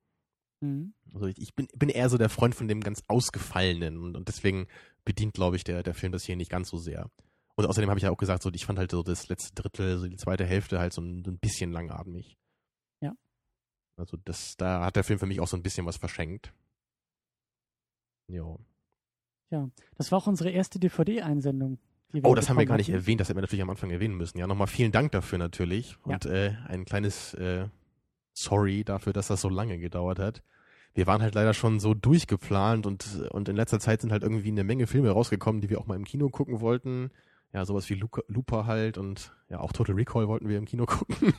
Mhm. Also ich, ich bin, bin eher so der Freund von dem ganz Ausgefallenen und, und deswegen bedient, glaube ich, der, der Film das hier nicht ganz so sehr. Und außerdem habe ich ja auch gesagt, so, ich fand halt so das letzte Drittel, so die zweite Hälfte halt so ein, so ein bisschen langatmig. Ja. Also das, da hat der Film für mich auch so ein bisschen was verschenkt. Jo. Ja, das war auch unsere erste DVD-Einsendung. Oh, das haben wir gar nicht hatten. erwähnt, das hätten wir natürlich am Anfang erwähnen müssen. Ja, nochmal vielen Dank dafür natürlich. Ja. Und äh, ein kleines äh, Sorry dafür, dass das so lange gedauert hat. Wir waren halt leider schon so durchgeplant und, und in letzter Zeit sind halt irgendwie eine Menge Filme rausgekommen, die wir auch mal im Kino gucken wollten. Ja, sowas wie Luca, Looper halt und ja, auch Total Recall wollten wir im Kino <laughs> gucken.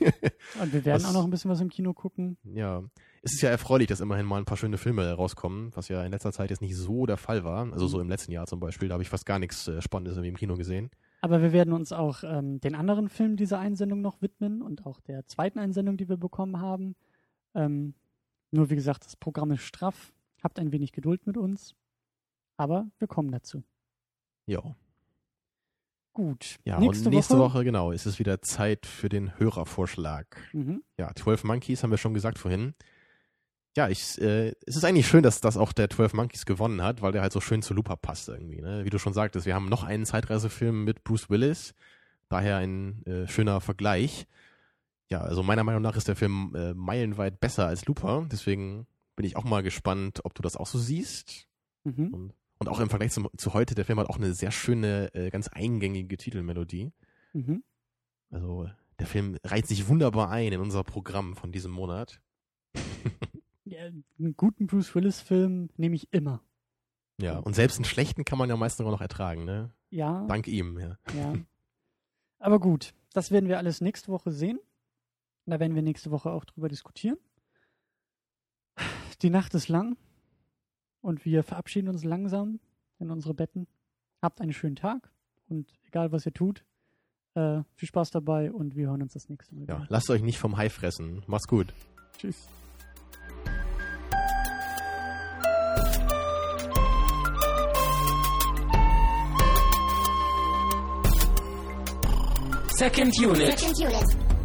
Und wir werden Was- auch noch ein bisschen was im Kino gucken. ja. es ist ja erfreulich, dass immerhin mal ein paar schöne Filme rauskommen, was ja in letzter Zeit jetzt nicht so der Fall war. Also so im letzten Jahr zum Beispiel, da habe ich fast gar nichts äh, Spannendes irgendwie im Kino gesehen. Aber wir werden uns auch ähm, den anderen Filmen dieser Einsendung noch widmen und auch der zweiten Einsendung, die wir bekommen haben. Ähm, nur wie gesagt, das Programm ist straff. Habt ein wenig Geduld mit uns. Aber wir kommen dazu. Ja. Gut. Ja, nächste und nächste Woche, Woche, genau, ist es wieder Zeit für den Hörervorschlag. Mhm. Ja, 12 Monkeys haben wir schon gesagt vorhin. Ja, ich, äh, es ist eigentlich schön, dass das auch der 12 Monkeys gewonnen hat, weil der halt so schön zu Looper passt irgendwie. Ne? Wie du schon sagtest, wir haben noch einen Zeitreisefilm mit Bruce Willis, daher ein äh, schöner Vergleich. Ja, also meiner Meinung nach ist der Film äh, meilenweit besser als Looper, deswegen bin ich auch mal gespannt, ob du das auch so siehst. Mhm. Und, und auch im Vergleich zum, zu heute, der Film hat auch eine sehr schöne, äh, ganz eingängige Titelmelodie. Mhm. Also der Film reiht sich wunderbar ein in unser Programm von diesem Monat. <laughs> Ja, einen guten Bruce Willis-Film nehme ich immer. Ja, und selbst einen schlechten kann man ja meistens auch noch ertragen, ne? Ja. Dank ihm, ja. Ja. <laughs> Aber gut, das werden wir alles nächste Woche sehen. Da werden wir nächste Woche auch drüber diskutieren. Die Nacht ist lang und wir verabschieden uns langsam in unsere Betten. Habt einen schönen Tag und egal was ihr tut, äh, viel Spaß dabei und wir hören uns das nächste Mal Ja, wieder. lasst euch nicht vom Hai fressen. Macht's gut. Tschüss. Second unit. Second unit.